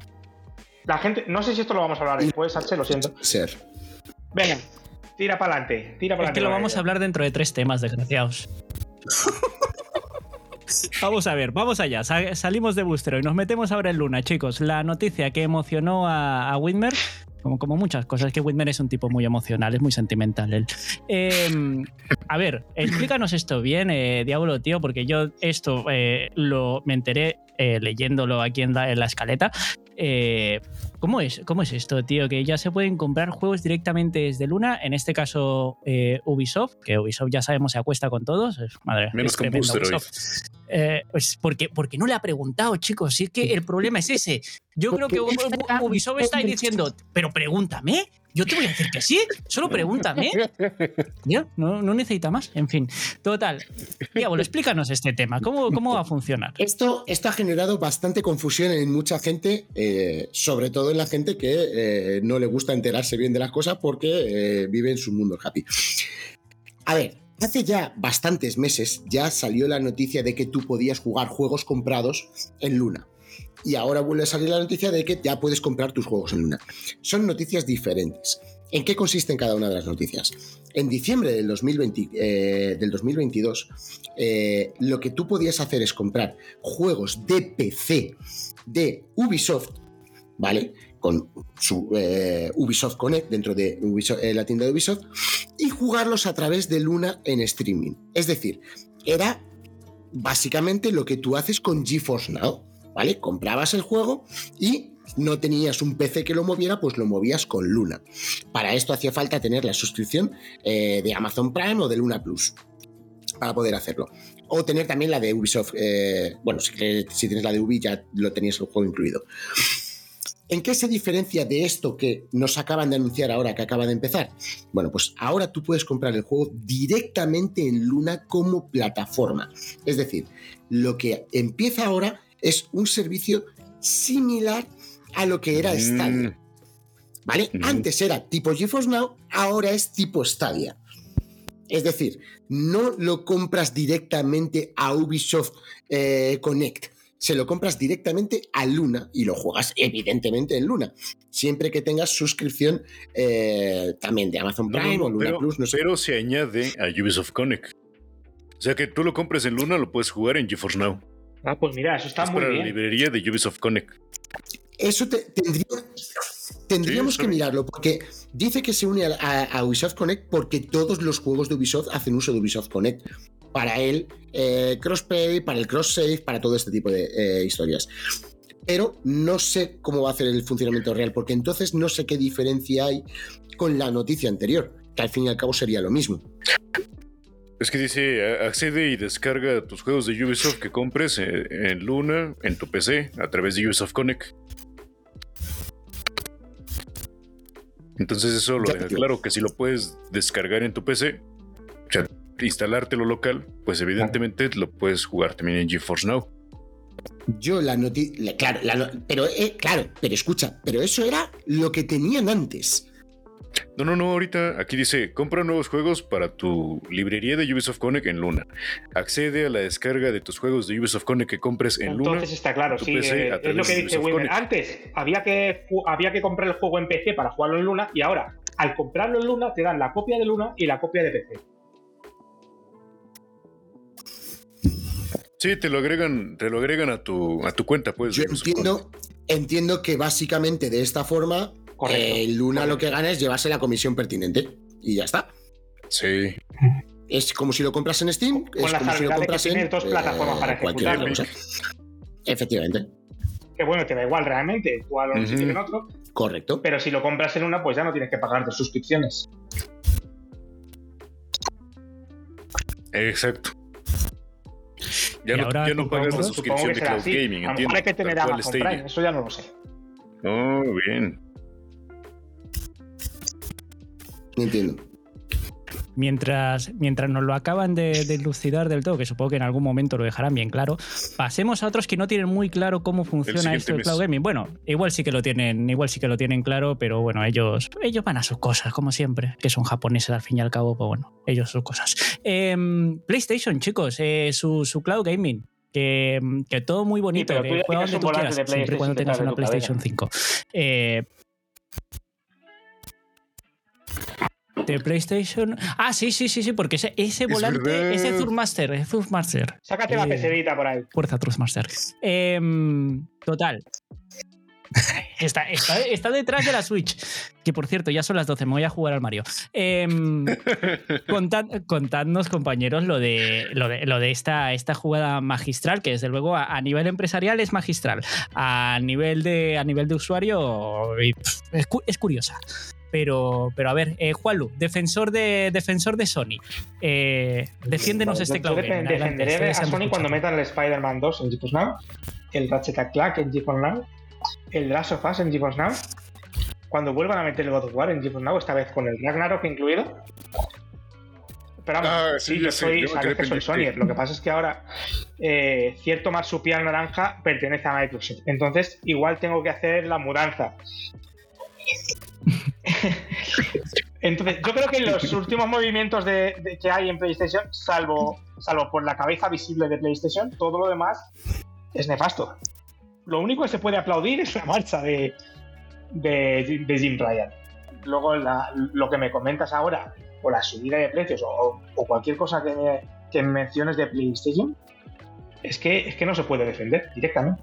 la gente, no sé si esto lo vamos a hablar después, H, lo siento. Ser. Venga, tira para adelante, tira para Es que lo vamos a hablar dentro de tres temas, desgraciados. Vamos a ver, vamos allá. Salimos de Booster y nos metemos ahora en Luna, chicos. La noticia que emocionó a, a Whitmer como, como muchas cosas, que Whitmer es un tipo muy emocional, es muy sentimental él. Em, a ver, explícanos esto bien, eh, Diablo, tío, porque yo esto eh, lo me enteré eh, leyéndolo aquí en la, escaleta. ¿Cómo, es, ¿Cómo es esto, tío? Que ya se pueden comprar juegos directamente desde Luna, en este caso Ubisoft, que Ubisoft ya sabemos se acuesta con todos. Madre, Menos con Booster pues porque, porque no le ha preguntado, chicos. Si es que el problema es ese. Yo creo que Ubisoft está diciendo, pero pregúntame, yo te voy a decir que sí, solo pregúntame. no, necesita más. En fin, total. Diablo, explícanos este tema, ¿cómo, cómo va a funcionar? Esto, esto ha generado bastante confusión en mucha gente, eh, sobre todo en la gente que eh, no le gusta enterarse bien de las cosas porque eh, vive en su mundo happy. A ver, Hace ya bastantes meses ya salió la noticia de que tú podías jugar juegos comprados en Luna y ahora vuelve a salir la noticia de que ya puedes comprar tus juegos en Luna. Son noticias diferentes. ¿En qué consisten cada una de las noticias? En diciembre del, 2020, eh, del 2022, eh, lo que tú podías hacer es comprar juegos de PC de Ubisoft, ¿vale? Con su eh, Ubisoft Connect dentro de la tienda de Ubisoft y jugarlos a través de Luna en streaming. Es decir, era básicamente lo que tú haces con GeForce Now. ¿Vale? Comprabas el juego y no tenías un PC que lo moviera, pues lo movías con Luna. Para esto hacía falta tener la suscripción eh, de Amazon Prime o de Luna Plus para poder hacerlo. O tener también la de Ubisoft. Eh, bueno, si, si, tienes la de Ubi ya lo tenías el juego incluido. ¿En qué se diferencia de esto que nos acaban de anunciar ahora, que acaba de empezar? Bueno, pues ahora tú puedes comprar el juego directamente en Luna como plataforma. Es decir, lo que empieza ahora es un servicio similar a lo que era Stadia. Mm. ¿Vale? Mm. Antes era tipo GeForce Now, ahora es tipo Stadia. Es decir, no lo compras directamente a Ubisoft eh, Connect, se lo compras directamente a Luna y lo juegas evidentemente en Luna, siempre que tengas suscripción eh, también de Amazon Prime o Luna Plus. No sé. Pero se añade a Ubisoft Connect. O sea que tú lo compres en Luna, lo puedes jugar en GeForce Now. Ah, pues mira, eso está muy para bien. la librería de Ubisoft Connect. Eso tendríamos que mirarlo, porque dice que se une a, Ubisoft Connect porque todos los juegos de Ubisoft hacen uso de Ubisoft Connect. Para el eh, crossplay, para el cross-save, para todo este tipo de eh, historias. Pero no sé cómo va a hacer el funcionamiento real, porque entonces no sé qué diferencia hay con la noticia anterior, que al fin y al cabo sería lo mismo. Es que dice, accede y descarga tus juegos de Ubisoft que compres en Luna, en tu PC, a través de Ubisoft Connect. Entonces eso lo deja claro que si lo puedes descargar en tu PC, o sea, instalártelo local, pues evidentemente lo puedes jugar también en GeForce Now. Yo la noticia, claro, pero eh, claro, pero escucha, pero eso era lo que tenían antes. No, no, no, ahorita aquí dice, compra nuevos juegos para tu librería de Ubisoft Connect en Luna. Accede a la descarga de tus juegos de Ubisoft Connect que compres en Luna. Entonces está claro, sí, eh, es lo que dice Wilmer. Antes había que, había que comprar el juego en PC para jugarlo en Luna y ahora, al comprarlo en Luna, te dan la copia de Luna y la copia de PC. Sí, te lo agregan, te lo agregan a tu, a tu cuenta, pues. Yo entiendo, entiendo que básicamente de esta forma, Correcto. eh, Luna lo correcto. que gana es llevarse la comisión pertinente. Y ya está. Sí. Es como si lo compras en Steam, Con es la como si lo salvedad de que compras en tienes dos plataformas para cualquier otra ejecutarlo. cosa. Efectivamente, Que bueno, te da igual realmente, sitio que en otro, correcto. pero si lo compras en una, pues ya no tienes que pagar de suscripciones. Exacto. Ya Y no, ahora ya no pagas la suscripción de Cloud así. Gaming, a lo mejor entiendo. hay que tener Amazon. Prime, eso ya no lo sé. Oh, bien. Entiendo. Mientras, mientras nos lo acaban de, de elucidar del todo, que supongo que en algún momento lo dejarán bien claro, pasemos a otros que no tienen muy claro cómo funciona esto del cloud gaming. Bueno, igual sí que lo tienen, igual sí que lo tienen claro, pero bueno, ellos, ellos van a sus cosas, como siempre, que son japoneses al fin y al cabo, pues bueno, ellos sus cosas. Em, PlayStation, chicos, eh, su, su cloud gaming. Que, que todo muy bonito, que juega donde tú quieras, siempre y cuando tengas una PlayStation 5. Eh, de PlayStation. Ah, sí, sí, sí, sí, porque ese, ese Es volante, ese Thrustmaster, ese Thrustmaster. Sácate la Eh, pesedita por ahí. Fuerza Thrustmaster. Em, total. Está, está, está detrás de la Switch. Que por cierto, ya son las 12, me voy a jugar al Mario. Contad- contadnos, compañeros, lo de, lo de, lo de esta, esta jugada magistral, que desde luego a, a nivel empresarial es magistral. A nivel de, a nivel de usuario cu- es curiosa. Pero, pero a ver, eh, Juanlu, defensor de, defensor de Sony. eh, defiéndenos Vale, este cloud defenderé ustedes a Sony cuando metan el Spider-Man 2 en GeForce Now, el Ratchet Clank en GeForce Now, el Last of Us en GeForce Now, cuando vuelvan a meter el God of War en GeForce Now, esta vez con el Ragnarok incluido. Pero vamos, Ah, sí, sí, yo soy, yo que soy. Sony. Lo que pasa es que ahora eh, cierto marsupial naranja pertenece a Microsoft. Entonces, igual tengo que hacer la mudanza. Entonces, yo creo que los últimos movimientos de, que hay en PlayStation, salvo, salvo por la cabeza visible de PlayStation, todo lo demás es nefasto. Lo único que se puede aplaudir es la marcha de, de, Jim Ryan. Luego, lo que me comentas ahora, o la subida de precios, o, cualquier cosa que, que menciones de PlayStation, es que, es que no se puede defender directamente.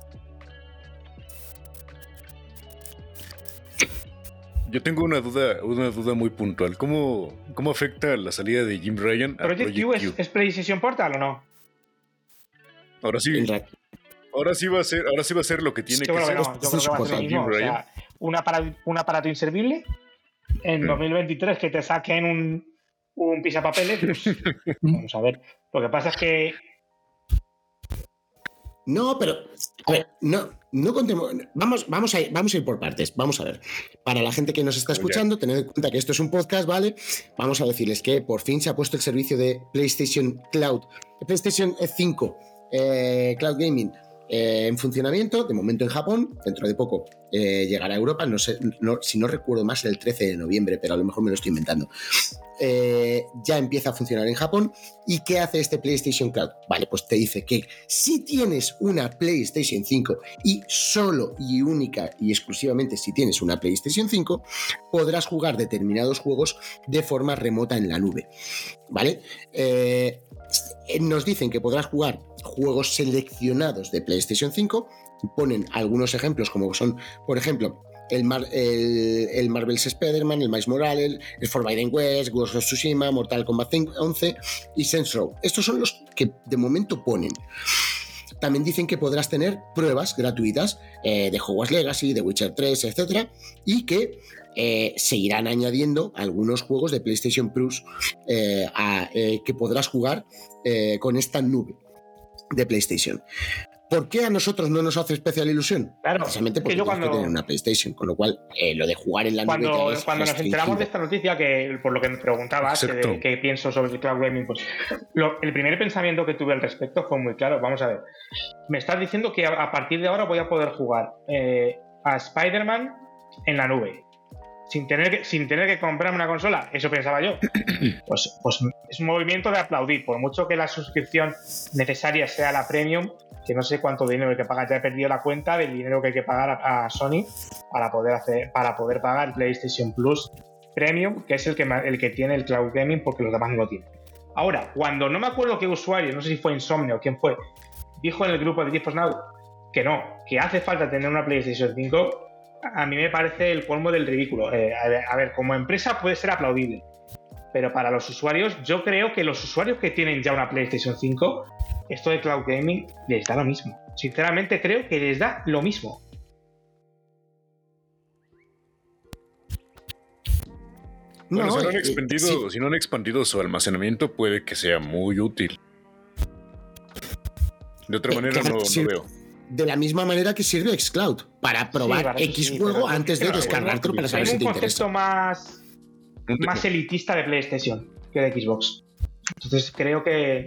Yo tengo una duda, una duda muy puntual. ¿Cómo, cómo afecta la salida de Jim Ryan a ¿Project Project Q es, Q? es PlayStation Portal o no? Ahora sí, ahora sí va a ser, ahora sí va a ser lo que tiene Yo que ser. no, yo creo que va a ser lo Jim mismo. O Ryan. sea, un aparato, un aparato inservible en Mm. 2023 que te saquen un, un pisapapeles, pues vamos a ver. Lo que pasa es que No, pero. A ver, no, no contemos. Vamos, vamos, a ir, vamos a ir por partes. Vamos a ver. Para la gente que nos está escuchando, tened en cuenta que esto es un podcast, ¿vale? Vamos a decirles que por fin se ha puesto el servicio de PlayStation Cloud, PlayStation 5 eh, Cloud Gaming eh, en funcionamiento, de momento en Japón, dentro de poco eh, llegará a Europa, no sé, si no recuerdo más, el 13 de noviembre, pero a lo mejor me lo estoy inventando. Eh, ya empieza a funcionar en Japón. ¿Y qué hace este PlayStation Cloud? Vale, pues te dice que si tienes una PlayStation 5 y solo y única y exclusivamente si tienes una PlayStation 5, podrás jugar determinados juegos de forma remota en la nube. ¿Vale? Eh, nos dicen que podrás jugar juegos seleccionados de PlayStation 5. Ponen algunos ejemplos, como son, por ejemplo, el, Mar- el, el Marvel's Spider-Man, el Miles Morales, el Forbidden West, Ghost of Tsushima, Mortal Kombat 5 11 y Saints. Estos son los que de momento ponen. También dicen que podrás tener pruebas gratuitas eh, de Hogwarts Legacy, de Witcher 3, etc. Y que eh, se irán añadiendo algunos juegos de PlayStation Plus eh, a- eh, que podrás jugar con esta nube de PlayStation. ¿Por qué a nosotros no nos hace especial ilusión? Claro, Precisamente que porque yo cuando- tener una PlayStation, con lo cual eh, lo de jugar en la nube cuando, es cuando nos enteramos de esta noticia, que por lo que me preguntabas, de- qué pienso sobre el cloud gaming, pues lo- el primer pensamiento que tuve al respecto fue muy claro. Vamos a ver. Me estás diciendo que a, a partir de ahora voy a poder jugar eh, a Spider-Man en la nube. Sin tener, que, sin tener que comprarme una consola, eso pensaba yo. Pues, pues es un movimiento de aplaudir. Por mucho que la suscripción necesaria sea la premium, que no sé cuánto dinero hay que pagar, ya he perdido la cuenta del dinero que hay que pagar a, a Sony para poder hacer, para poder pagar PlayStation Plus Premium, que es el que, el que tiene el cloud gaming, porque los demás no lo tienen. Ahora, cuando no me acuerdo qué usuario, no sé si fue Insomnio o quién fue, dijo en el grupo de GeForce Now que no, que hace falta tener una PlayStation 5, a mí me parece el colmo del ridículo. Eh, a, ver, a ver, como empresa puede ser aplaudible, pero para los usuarios, yo creo que los usuarios que tienen ya una PlayStation 5, esto de cloud gaming les da lo mismo. Sinceramente creo que les da lo mismo. Bueno, si, no han eh, expandido, sí. si no han expandido su almacenamiento, puede que sea muy útil. De otra Eh, manera, claro, no, no veo. De la misma manera que sirve Xcloud, para probar X sí, juego pero- antes de pero- descargártelo para saber si un te concepto interesa. más, Un más elitista de PlayStation que de Xbox. Entonces creo que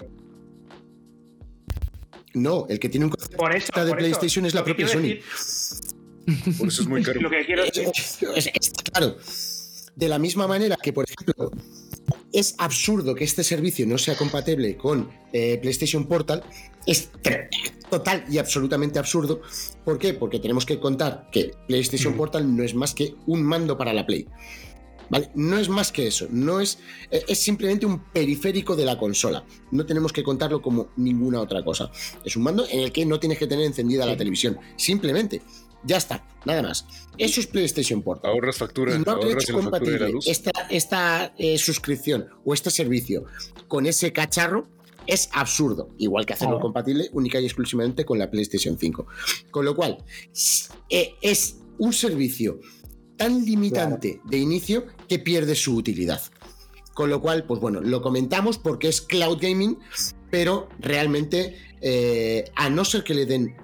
No, el que tiene un concepto por eso. de por eso, PlayStation es la propia Sony. decir- Por eso es muy caro. Lo que quiero decir. Es- claro. De la misma manera que, por ejemplo, es absurdo que este servicio no sea compatible con eh, PlayStation Portal, es total y absolutamente absurdo. ¿Por qué? Porque tenemos que contar que PlayStation Portal no es más que un mando para la Play. ¿Vale? No es más que eso, no es, eh, es simplemente un periférico de la consola. No tenemos que contarlo como ninguna otra cosa. Es un mando en el que no tienes que tener encendida la televisión. Simplemente. Ya está, nada más. Eso es PlayStation Portal. Ahorras factura, Y no ahorras hecho en la factura de la compatible luz. esta, esta eh, suscripción o este servicio con ese cacharro es absurdo. Igual que hacerlo Oh. compatible única y exclusivamente con la PlayStation 5. Con lo cual, eh, es un servicio tan limitante de inicio que pierde su utilidad. Con lo cual, pues bueno, lo comentamos porque es cloud gaming, pero realmente, eh, a no ser que le den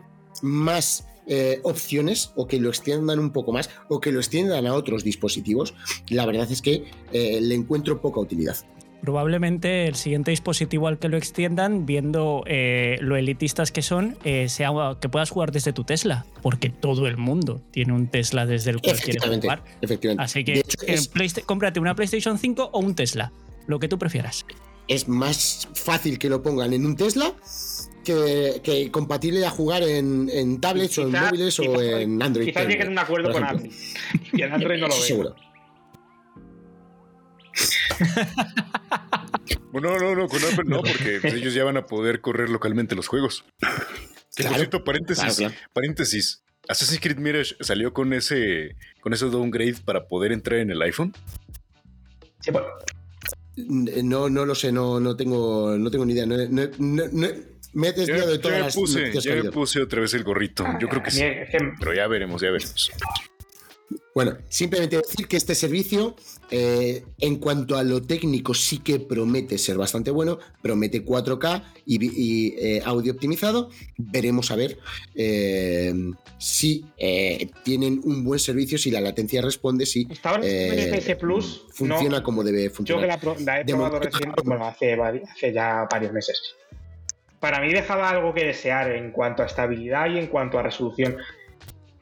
más eh, opciones o que lo extiendan un poco más o que lo extiendan a otros dispositivos, la verdad es que eh, le encuentro poca utilidad. Probablemente el siguiente dispositivo al que lo extiendan, viendo eh, lo elitistas que son, eh, sea que puedas jugar desde tu Tesla, porque todo el mundo tiene un Tesla desde el cual quiere Efectivamente, jugar. efectivamente. Así que hecho, en es, cómprate una PlayStation 5 o un Tesla, lo que tú prefieras. es más fácil que lo pongan en un Tesla que, que compatible a jugar en, en tablets o en Quizá- móviles o en Android. Quizás lleguen a un acuerdo con. Apple. Y en Android no lo veo. seguro. Bueno, no, no, no, con Apple no, porque ellos ya van a poder correr localmente los juegos. Por cierto, paréntesis, claro, claro. paréntesis. Assassin's Creed Mirage salió con ese, con ese downgrade para poder entrar en el iPhone. Sí, pues, No, no lo sé, no, no, tengo, no tengo ni idea. No, no- no- no- me he Ya, desviado de ya todas me las puse, ya me puse otra vez el gorrito. Yo creo que sí. que Pero ya veremos, ya veremos. Bueno, simplemente decir que este servicio, eh, en cuanto a lo técnico, sí que promete ser bastante bueno, promete 4K y, eh, audio optimizado. Veremos a ver eh, si tienen un buen servicio, si la latencia responde, si Plus funciona no, como debe yo que funcionar. la, pro- la he De probado recién, bueno, hace, hace ya varios meses. Para mí dejaba algo que desear en cuanto a estabilidad y en cuanto a resolución.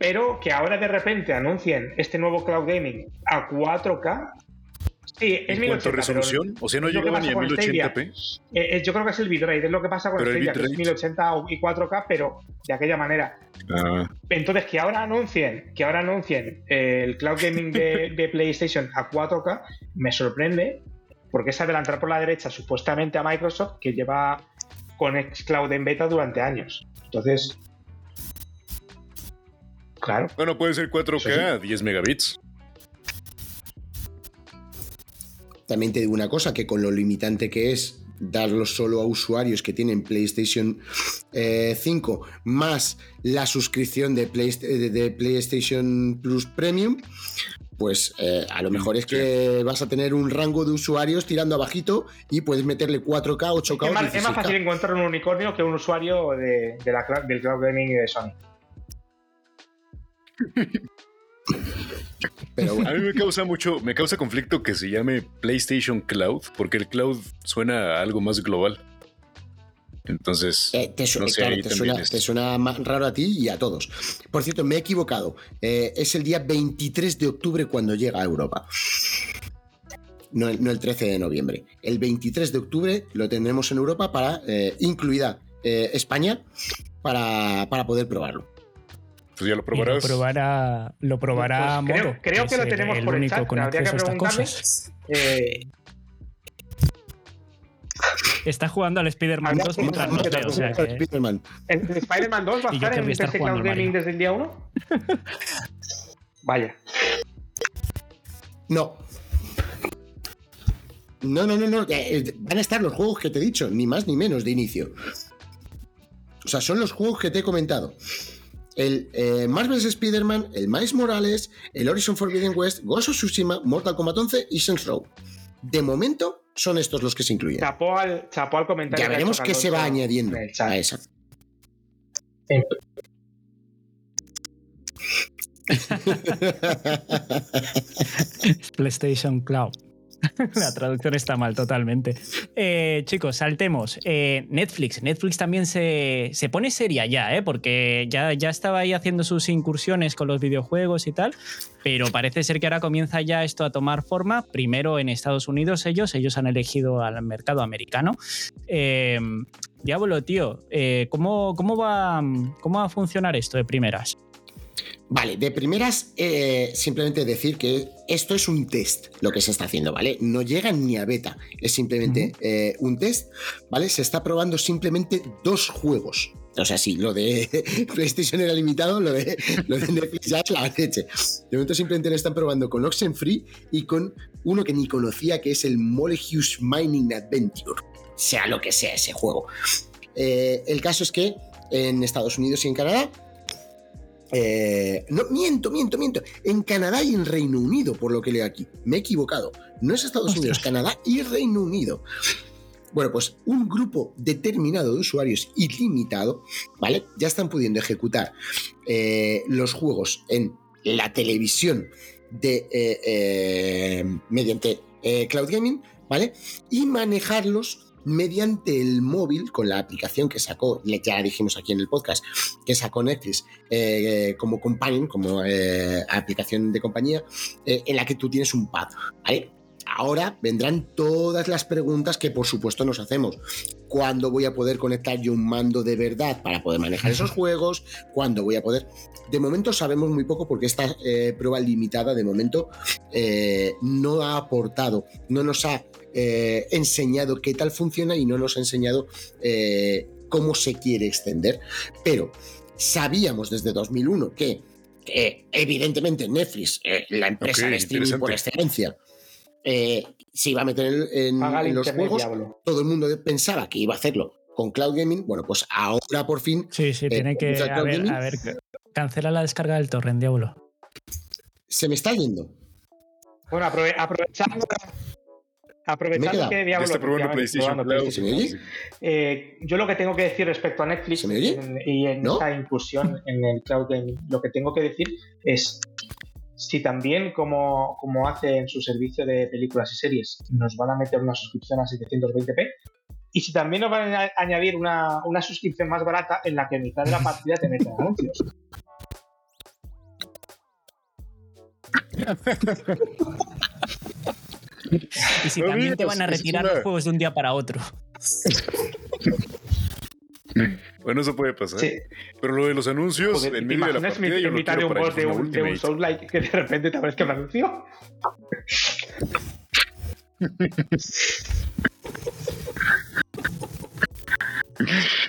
Pero que ahora de repente anuncien este nuevo cloud gaming a 4K. Sí, es En cuanto 1080, a resolución, o sea, no llegaba ni a con Stadia. 1080p. eh, eh, yo creo que es el bitrate, es lo que pasa con Stadia, que es bitrate. 1080 y 4K, pero de aquella manera. Ah, Entonces, que ahora anuncien, que ahora anuncien eh, el cloud gaming de, de PlayStation a 4K, me sorprende, porque es adelantar por la derecha supuestamente a Microsoft, que lleva con xCloud en beta durante años. Entonces, claro, bueno, puede ser 4K Eso sí. a 10 megabits. También te digo una cosa, que con lo limitante que es darlo solo a usuarios que tienen PlayStation eh, 5 más la suscripción de, Play- de- de PlayStation Plus Premium, pues eh, a lo mejor es que vas a tener un rango de usuarios tirando abajito y puedes meterle 4K, 8K es o más, es más 16K. fácil encontrar un unicornio que un usuario de, de la, del cloud gaming de Sony. Pero bueno, A mí me causa mucho, me causa conflicto que se llame PlayStation Cloud, porque el cloud suena a algo más global. Entonces, eh, te, su- no eh, sé, claro, te suena, es- te suena más raro a ti y a todos. Por cierto, me he equivocado. Eh, es el día 23 de octubre cuando llega a Europa. No, el- no el 13 de noviembre. El 23 de octubre lo tendremos en Europa para, eh, incluida España, para, para poder probarlo. Pues ya lo Y lo probarás. probará, lo probará Pues creo- creo que es lo el- tenemos el por el único chat, con habría que preguntarle. cosas. Eh, está jugando al Spider-Man 2 mientras nos ve, o sea que... Spider-Man. ¿El Spider-Man 2 va a estar en PC jugando Cloud Gaming desde el día 1? Vaya. No. No, no, no, no. eh, Van a estar los juegos que te he dicho, ni más ni menos de inicio. O sea, son los juegos que te he comentado. El eh, Marvel's Spider-Man, el Miles Morales, el Horizon Forbidden West, Ghost of Tsushima, Mortal Kombat 11 y Saints Row. De momento son estos los que se incluyen. Chapó al, chapó al comentario. Ya veremos qué se va añadiendo a esa. PlayStation Cloud. La traducción está mal totalmente. Eh, chicos, saltemos. Eh, Netflix. Netflix también se, se pone seria ya, ¿eh? porque ya, ya estaba ahí haciendo sus incursiones con los videojuegos y tal, pero parece ser que ahora comienza ya esto a tomar forma. Primero en Estados Unidos ellos, ellos han elegido al mercado americano. Eh, Diablo, tío, ¿cómo, cómo, va, ¿cómo va a funcionar esto de primeras? Vale, de primeras, eh, simplemente decir que esto es un test lo que se está haciendo, ¿vale? No llega ni a beta, es simplemente eh, un test, ¿vale? Se está probando simplemente dos juegos. O sea, sí, lo de PlayStation era limitado, lo de, lo de Netflix ya es la leche. De momento simplemente lo están probando con Oxenfree y con uno que ni conocía, que es el Molecules Mining Adventure. Sea lo que sea ese juego. Eh, el caso es que en Estados Unidos y en Canadá eh, no, miento, miento, miento. En Canadá y en Reino Unido, por lo que leo aquí. Me he equivocado. No es Estados Ostras. Unidos, Canadá y Reino Unido. Bueno, pues un grupo determinado de usuarios ilimitado, ¿vale? Ya están pudiendo ejecutar eh, los juegos en la televisión de, eh, mediante Cloud Gaming, ¿vale? Y manejarlos mediante el móvil con la aplicación que sacó, ya dijimos aquí en el podcast, que sacó Netflix eh, como companion, como eh, aplicación de compañía, eh, en la que tú tienes un pad. ¿vale? Ahora vendrán todas las preguntas que por supuesto nos hacemos. ¿Cuándo voy a poder conectar yo un mando de verdad para poder manejar esos juegos? ¿Cuándo voy a poder...? De momento sabemos muy poco porque esta eh, prueba limitada de momento eh, no ha aportado, no nos ha eh, enseñado qué tal funciona y no nos ha enseñado eh, cómo se quiere extender. Pero sabíamos desde 2001 que eh, evidentemente Netflix, eh, la empresa de streaming por excelencia, eh, se iba a meter en, en- los juegos. diablo. Todo el mundo pensaba que iba a hacerlo con Cloud Gaming. Bueno, pues ahora por fin Sí, sí, tiene que. ¿comienza A ver, Gaming? a ver, cancela la descarga del torrent, Diablo. se me está yendo. Bueno, aprove- aprovechando, aprovechando que Diablo. está probando efectivamente, PlayStation probando Cloud. ¿Se me oye? Eh, yo lo que tengo que decir respecto a Netflix y en ¿No? esta incursión en el cloud gaming, lo que tengo que decir es si también, como, como hace en su servicio de películas y series, nos van a meter una suscripción a 720p, y si también nos van a añadir una, una suscripción más barata en la que en mitad de la partida te meten anuncios. Y si No también te van a retirar una- los juegos de un día para otro. Bueno, eso puede pasar. Sí. Pero lo de los anuncios Joder, en ¿te medio de la partida, yo lo mitad de quiero un para boss de un, de un. Soul Like que de repente te aparezca un anuncio?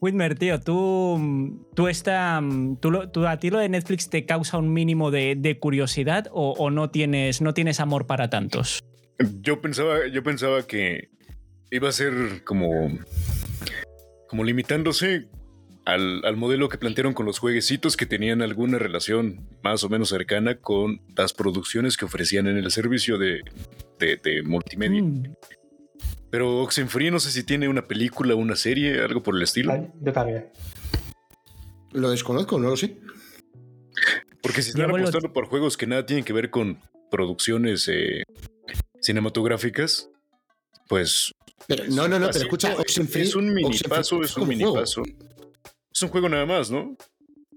Whitmer, tío, tú, tú, está, tú, tú- a ti lo de Netflix te causa un mínimo de, de curiosidad o, o no, tienes, no tienes amor para tantos. Yo pensaba, yo pensaba que iba a ser como, como limitándose al, al modelo que plantearon con los jueguecitos que tenían alguna relación más o menos cercana con las producciones que ofrecían en el servicio de, de, de multimedia. Mm. Pero Oxenfree no sé si tiene una película, una serie, algo por el estilo. Yo también. Lo desconozco, no lo sé. Porque si están apostando por juegos que nada tienen que ver con producciones eh, cinematográficas, pues Pero, no, no, no, pero escucha, es, Oxenfree. es un mini Oxenfree paso, es un como mini juego. paso. Es un juego nada más, ¿no?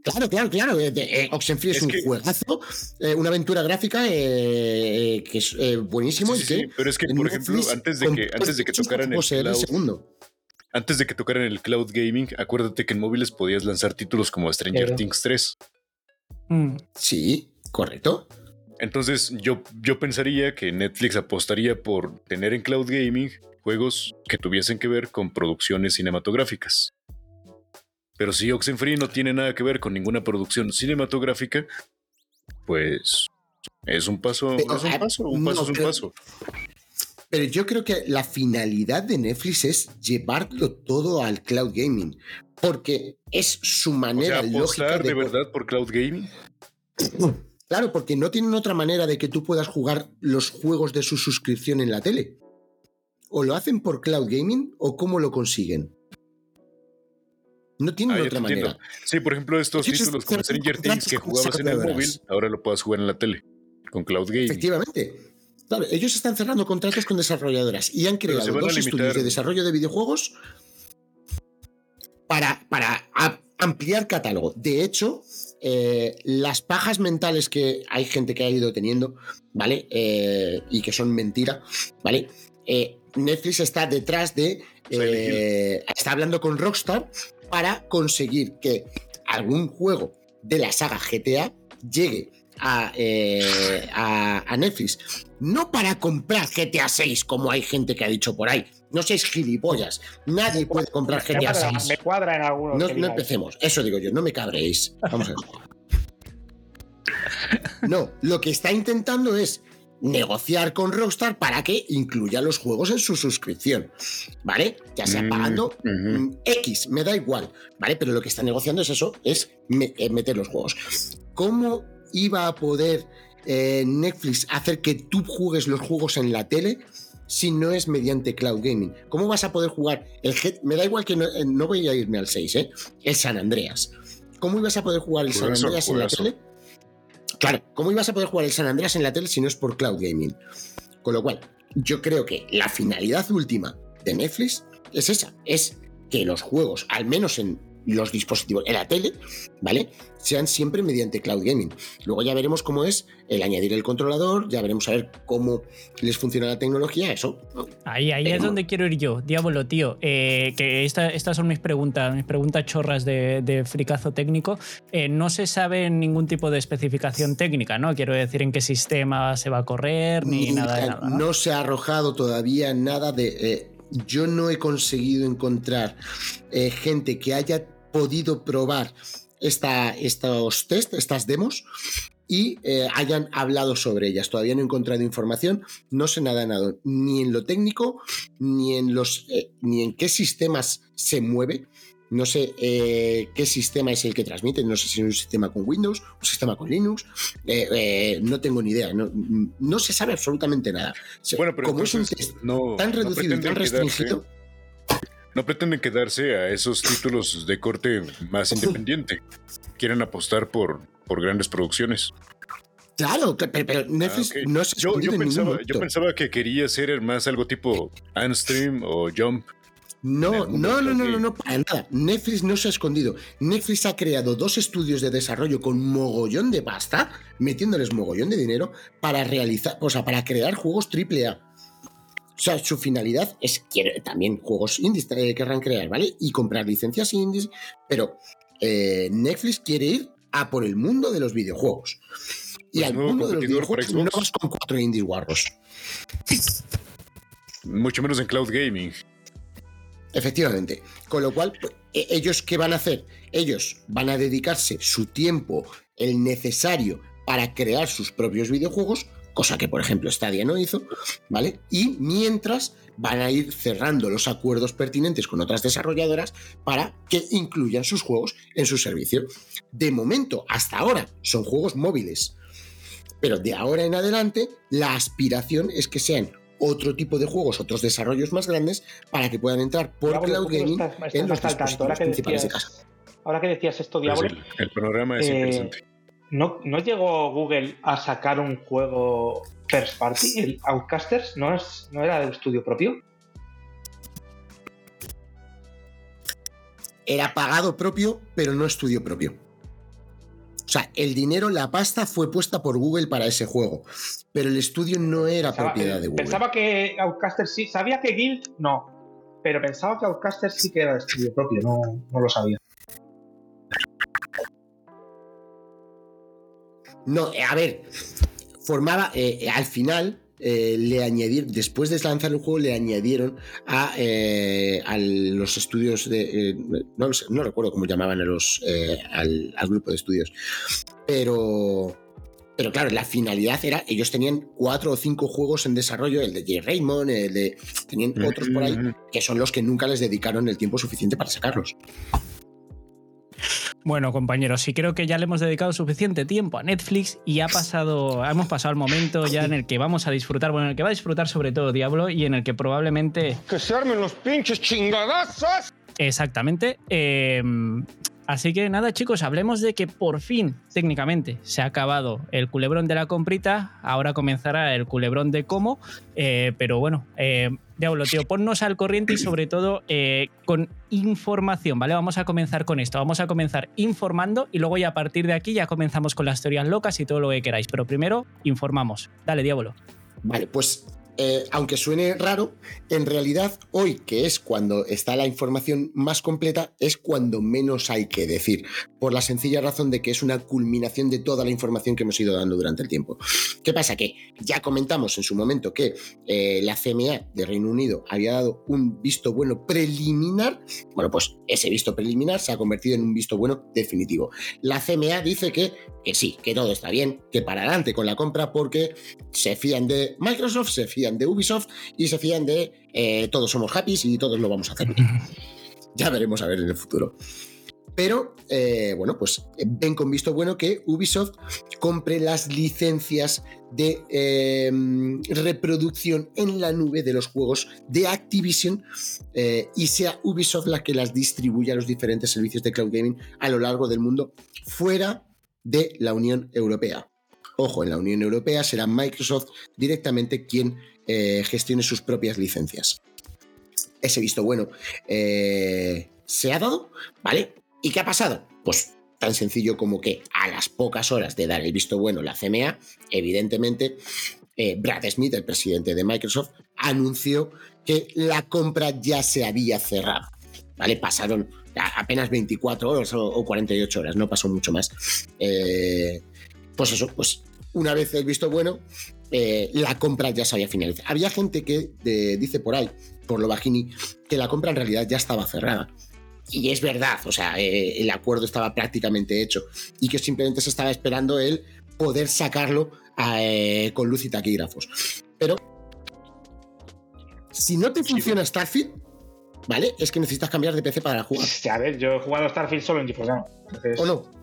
Claro, claro, claro. eh, eh, Oxenfree es, Es un que- juegazo, eh, una aventura gráfica eh, eh, que es eh, buenísimo Sí, y sí, que. sí, pero es que, por ejemplo, antes de que, antes de que tocaran el el cloud, segundo. antes de que tocaran el cloud gaming, acuérdate que en móviles podías lanzar títulos como Stranger Claro. Things 3. Mm. Sí, correcto. Entonces yo, yo pensaría que Netflix apostaría por tener en cloud gaming juegos que tuviesen que ver con producciones cinematográficas. Pero si Oxenfree no tiene nada que ver con ninguna producción cinematográfica, pues es un paso, Pero, es un ah, paso, un no, paso es un pero- paso. Pero yo creo que la finalidad de Netflix es llevarlo todo al cloud gaming. Porque es su O sea, manera lógica de verdad por cloud gaming. Claro, porque no tienen otra manera de que tú puedas jugar los juegos de su suscripción en la tele. O lo hacen por cloud gaming o cómo lo consiguen. No tienen Ah, otra entiendo. manera. Sí, por ejemplo, estos títulos como Stranger Things que jugabas en el móvil, ahora lo puedas jugar en la tele con cloud gaming. Efectivamente. Claro, ellos están cerrando contratos con desarrolladoras y han creado dos estudios de desarrollo de videojuegos para, para ampliar catálogo. De hecho, eh, las pajas mentales que hay gente que ha ido teniendo, ¿vale? Eh, y que son mentira, ¿vale? Eh, Netflix está detrás de... está hablando con Rockstar para conseguir que algún juego de la saga GTA llegue a, eh, a, a Netflix. No para comprar GTA 6, como hay gente que ha dicho por ahí. No seáis gilipollas. Nadie puede comprar GTA cuadra, 6. me cuadra en algunos. No, no empecemos. Eso digo yo, no me cabréis. Vamos a ver. No, lo que está intentando es negociar con Rockstar para que incluya los juegos en su suscripción. ¿Vale? Ya sea Mm, pagando mm, X, me da igual. ¿Vale? Pero lo que está negociando es eso, es eh, meter los juegos. ¿Cómo iba a poder eh, Netflix hacer que tú juegues los juegos en la tele? Si no es mediante cloud gaming, ¿cómo vas a poder jugar el G- Me da igual que no, eh, no voy a irme al 6, ¿eh? El San Andreas. ¿Cómo ibas a poder jugar el San Juegazo, Andreas en la tele? Claro, ¿cómo ibas a poder jugar el San Andreas en la tele si no es por cloud gaming? Con lo cual, yo creo que la finalidad última de Netflix es esa, es que los juegos, al menos en los dispositivos, en la tele, ¿vale? Sean siempre mediante cloud gaming. Luego ya veremos cómo es el añadir el controlador, ya veremos a ver cómo les funciona la tecnología, eso. Ahí, ahí es donde quiero ir yo. Diablo, tío. eh, que esta- estas son mis preguntas, mis preguntas chorras de, de fricazo técnico. Eh, no se sabe ningún tipo de especificación técnica, ¿no? Quiero decir en qué sistema se va a correr, ni nada de nada. ¿no? No se ha arrojado todavía nada de. eh, yo no he conseguido encontrar eh, gente que haya podido probar esta, estos test, estas demos, y eh, hayan hablado sobre ellas. Todavía no he encontrado información, no sé nada, nada, ni en lo técnico, ni en los, eh, ni en qué sistemas se mueve. No sé eh, qué sistema es el que transmite, no sé si es un sistema con Windows, un sistema con Linux, eh, no tengo ni idea, no, no se sabe absolutamente nada. Bueno, pero como es un test no, tan no reducido y tan quedarse- restringido, no pretenden quedarse a esos títulos de corte más independiente. Quieren apostar por, por grandes producciones. claro, pero, pero Netflix Ah, no se ha Yo, escondido yo pensaba, yo pensaba que quería ser más algo tipo Unstream o Jump. No, no, no, no, no, no, para nada. Netflix no se ha escondido. Netflix ha creado dos estudios de desarrollo con mogollón de pasta, metiéndoles mogollón de dinero para realizar, o sea, para crear juegos AAA. O sea, su finalidad es quiere, también juegos indies eh, querrán crear, ¿vale? Y comprar licencias indies, pero eh, Netflix quiere ir a por el mundo de los videojuegos. Y Pues al mundo de los videojuegos no vas con cuatro indies guarros. Mucho menos en cloud gaming. Efectivamente. Con lo cual, pues, e- ellos qué van a hacer? Ellos van a dedicarse su tiempo, el necesario para crear sus propios videojuegos, cosa que por ejemplo Stadia no hizo, ¿vale? Y mientras van a ir cerrando los acuerdos pertinentes con otras desarrolladoras para que incluyan sus juegos en su servicio. De momento, hasta ahora, son juegos móviles. Pero de ahora en adelante, la aspiración es que sean otro tipo de juegos, otros desarrollos más grandes, para que puedan entrar por Diablo, cloud gaming estás- estás en los tanto, dispositivos ahora que principales de decías- casa. Ahora que decías esto, Pues Diablo, el, el panorama es Eh, interesante. ¿No, ¿no llegó Google a sacar un juego first party? ¿El Outcasters no, es, no era del estudio propio? Era pagado propio, pero no estudio propio. O sea, el dinero, la pasta fue puesta por Google para ese juego, pero el estudio no era Pensaba, propiedad de Google. pensaba que Outcasters sí, sabía que Guild no, pero pensaba que Outcasters sí que era de estudio propio, no, no lo sabía. No, eh, a ver, formaba, eh, al final, eh, le añadieron, después de lanzar el juego, le añadieron a, eh, a los estudios de. eh, no, recuerdo cómo llamaban a los, eh, al, al grupo de estudios. Pero. Pero claro, la finalidad era, ellos tenían cuatro o cinco juegos en desarrollo, el de J. Raymond, el de. Tenían otros por ahí, que son los que nunca les dedicaron el tiempo suficiente para sacarlos. Bueno, compañeros, sí creo que ya le hemos dedicado suficiente tiempo a Netflix y ha pasado, hemos pasado el momento ya en el que vamos a disfrutar, bueno, en el que va a disfrutar sobre todo Diablo y en el que probablemente Que se armen los pinches chingadazos. Exactamente. Eh, así que nada, chicos, hablemos de que por fin, técnicamente, se ha acabado el culebrón de la comprita. Ahora comenzará el culebrón de cómo. eh, pero bueno, eh, Diablo, tío, ponnos al corriente y sobre todo eh, con información, ¿vale? Vamos a comenzar con esto. Vamos a comenzar informando y luego ya a partir de aquí ya comenzamos con las teorías locas y todo lo que queráis. Pero primero, informamos. Dale, Diablo. Vale, pues eh, aunque suene raro, en realidad hoy, que es cuando está la información más completa, es cuando menos hay que decir, por la sencilla razón de que es una culminación de toda la información que hemos ido dando durante el tiempo. ¿Qué pasa? Que ya comentamos en su momento que eh, la CMA de Reino Unido había dado un visto bueno preliminar. Bueno, pues ese visto preliminar se ha convertido en un visto bueno definitivo. La CMA dice que, que sí, que todo está bien, que para adelante con la compra porque se fían de Microsoft, se fían de Ubisoft y se fían de eh, todos somos happy y todos lo vamos a hacer bien. Ya veremos a ver en el futuro. Pero, eh, bueno, pues eh, ven con visto bueno que Ubisoft compre las licencias de eh, reproducción en la nube de los juegos de Activision eh, y sea Ubisoft la que las distribuya a los diferentes servicios de cloud gaming a lo largo del mundo fuera de la Unión Europea. Ojo, en la Unión Europea será Microsoft directamente quien eh, gestione sus propias licencias. Ese visto bueno eh, se ha dado, ¿vale? ¿Y qué ha pasado? Pues tan sencillo como que a las pocas horas de dar el visto bueno la CMA, evidentemente, eh, Brad Smith, el presidente de Microsoft, anunció que la compra ya se había cerrado. ¿Vale? Pasaron apenas 24 horas o, o 48 horas, no pasó mucho más. Pues eso, pues una vez el visto bueno, eh, la compra ya se había finalizado. Había gente que dice por ahí, por lo bajini, que la compra en realidad ya estaba cerrada. Y es verdad, o sea, eh, el acuerdo estaba prácticamente hecho y que simplemente se estaba esperando el poder sacarlo eh, con luz y taquígrafos. Pero si no te funciona Starfield, ¿vale? Es que necesitas cambiar de PC para jugar. A ver, yo he jugado Starfield solo en GeForce Now. Entonces, ¿O no?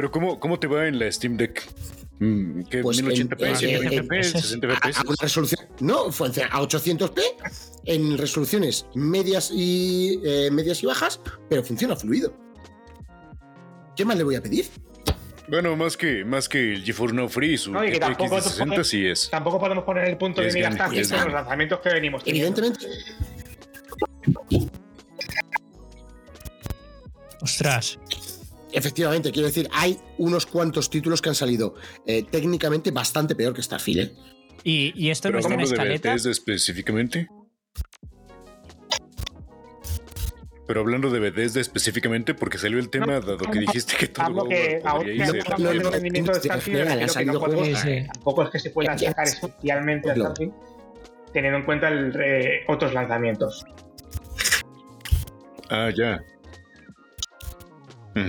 Pero ¿cómo, ¿cómo te va en la Steam Deck? Mm, ¿Qué? Pues en- ¿1080p, en- 120p, en- 60 a, a FPS? una resolución. No, fue a 800p en resoluciones medias y eh, medias y bajas, pero funciona fluido. ¿Qué más le voy a pedir? Bueno, más que, más que el GeForce Now Free, su No, y que tampoco de te 60 pones- sí es. Tampoco podemos poner el punto de Es mira gran- Starfield es con los lanzamientos que venimos teniendo. Evidentemente, Ostras. Efectivamente, quiero decir, hay unos cuantos títulos que han salido eh, técnicamente bastante peor que Starfield. ¿eh? ¿Y, y esto no está en de escaleta? Bethesda específicamente. Pero hablando de Bethesda específicamente, porque salió el tema, No, dado que dijiste que todo Hablo que ahora irse no, no, rendimiento de Starfield, no tampoco es que se pueda sacar especialmente a. Starfield teniendo en cuenta el, eh, otros lanzamientos. Ah, ya.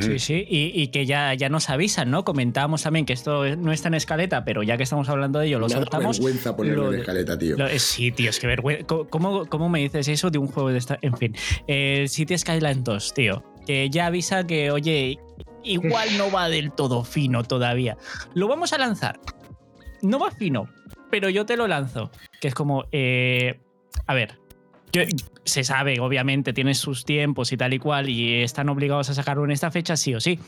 Sí, sí, y, y que ya, ya nos avisan, ¿no? Comentábamos también que esto no está en escaleta, pero ya que estamos hablando de ello, lo soltamos. vergüenza ponerlo lo en escaleta, tío. Lo- eh, sí, tío, es que vergüenza. ¿Cómo, ¿Cómo me dices eso de un juego de esta? En fin, el City Skyline 2, tío, que ya avisa que, oye, igual no va del todo fino todavía. Lo vamos a lanzar. No va fino, pero yo te lo lanzo. Que es como, eh, a ver, se sabe, obviamente, tienes sus tiempos y tal y cual, y están obligados a sacarlo en esta fecha, sí o sí.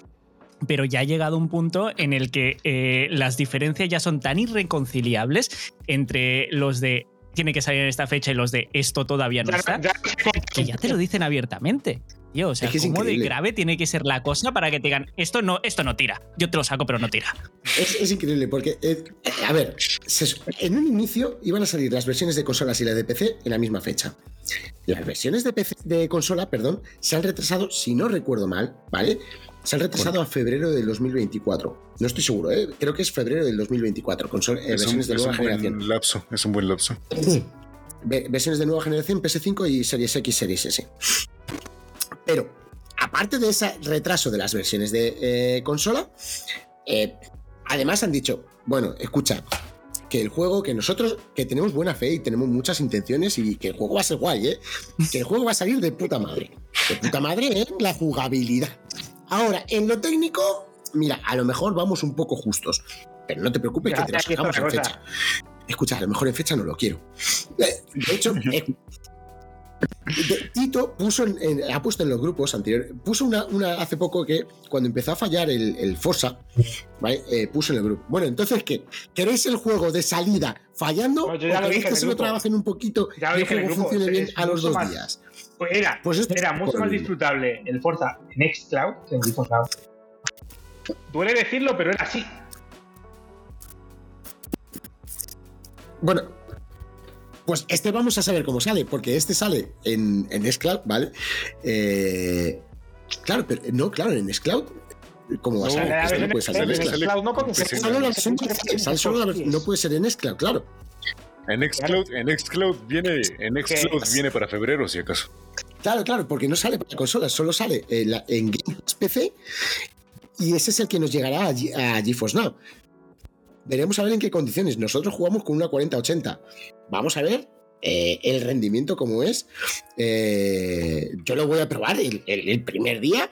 Pero ya ha llegado un punto en el que eh, las diferencias ya son tan irreconciliables entre los de tiene que salir en esta fecha y los de esto todavía no está, Ya- que ya te lo dicen abiertamente. Tío, o sea, Es que es ¿cómo de grave tiene que ser la cosa para que te digan, esto no, esto no tira? Yo te lo saco, pero no tira. Es, es increíble porque, eh, a ver, se- en un inicio iban a salir las versiones de consolas y la de PC en la misma fecha. Las versiones de, PC, de consola, perdón, se han retrasado, si no recuerdo mal, ¿vale? Se han retrasado a febrero del 2024. No estoy seguro, ¿eh? Creo que es febrero del 2024, consol- eh, Es un, versiones de es nueva un generación. buen lapso, es un buen lapso. Ve- versiones de nueva generación PS5 y Series X, Series S. Pero, aparte de ese retraso de las versiones de eh, consola, eh, además han dicho, bueno, escucha, que el juego, que nosotros, que tenemos buena fe y tenemos muchas intenciones y que el juego va a ser guay, ¿eh? Que el juego va a salir de puta madre. De puta madre en la jugabilidad. Ahora, en lo técnico, mira, a lo mejor vamos un poco justos. Pero no te preocupes Ya, que te lo sacamos en fecha. Escucha, a lo mejor en fecha no lo quiero. Eh, De hecho, eh, Tito puso en- en- ha puesto en los grupos anteriores, puso una, una hace poco que cuando empezó a fallar el, el Fosa, ¿vale? Eh, puso en el grupo. Bueno, entonces, ¿qué? ¿Queréis el juego de salida fallando? No, yo ya ¿O lo queréis que se lo trabajen un poquito Ya lo y el dije en el juego grupo, funcione bien a los dos más- días? Pues era, Pues esto era mucho más disfrutable el Forza en Xcloud que en Xbox Duele decirlo, pero era así. Bueno, pues este vamos a saber cómo sale, porque este sale en, en Xcloud, ¿vale? Eh, claro, pero no, claro, en Xcloud. ¿Cómo va a No, salir? Este puede salir en. Xcloud no, porque no puede ser en Xcloud, claro. En Xcloud, en Xcloud viene, en Xcloud viene para febrero, si acaso. Claro, claro, porque no sale para consolas, solo sale en, la- en Game Pass PC y ese es el que nos llegará a, Ge- a GeForce Now. Veremos a ver en qué condiciones. Nosotros jugamos con una 4080. Vamos a ver eh, el rendimiento como es. Eh, yo lo voy a probar el, el- el primer día.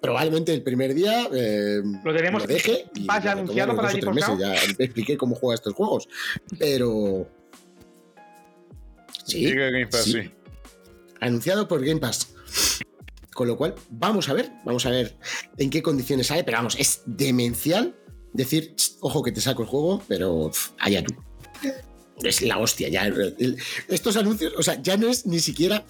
Probablemente el primer día eh, Lo tenemos lo deje y lo anunciado para GeForce meses. Ya expliqué cómo juega estos juegos. Pero... Sí, Llega Game Pass, sí sí. anunciado por Game Pass. Con lo cual, vamos a ver, vamos a ver en qué condiciones sale, pero vamos, es demencial decir, "Ch, ojo que te saco el juego, pero pff, allá tú. Es la hostia, ya. el- estos anuncios, o sea, ya no es ni siquiera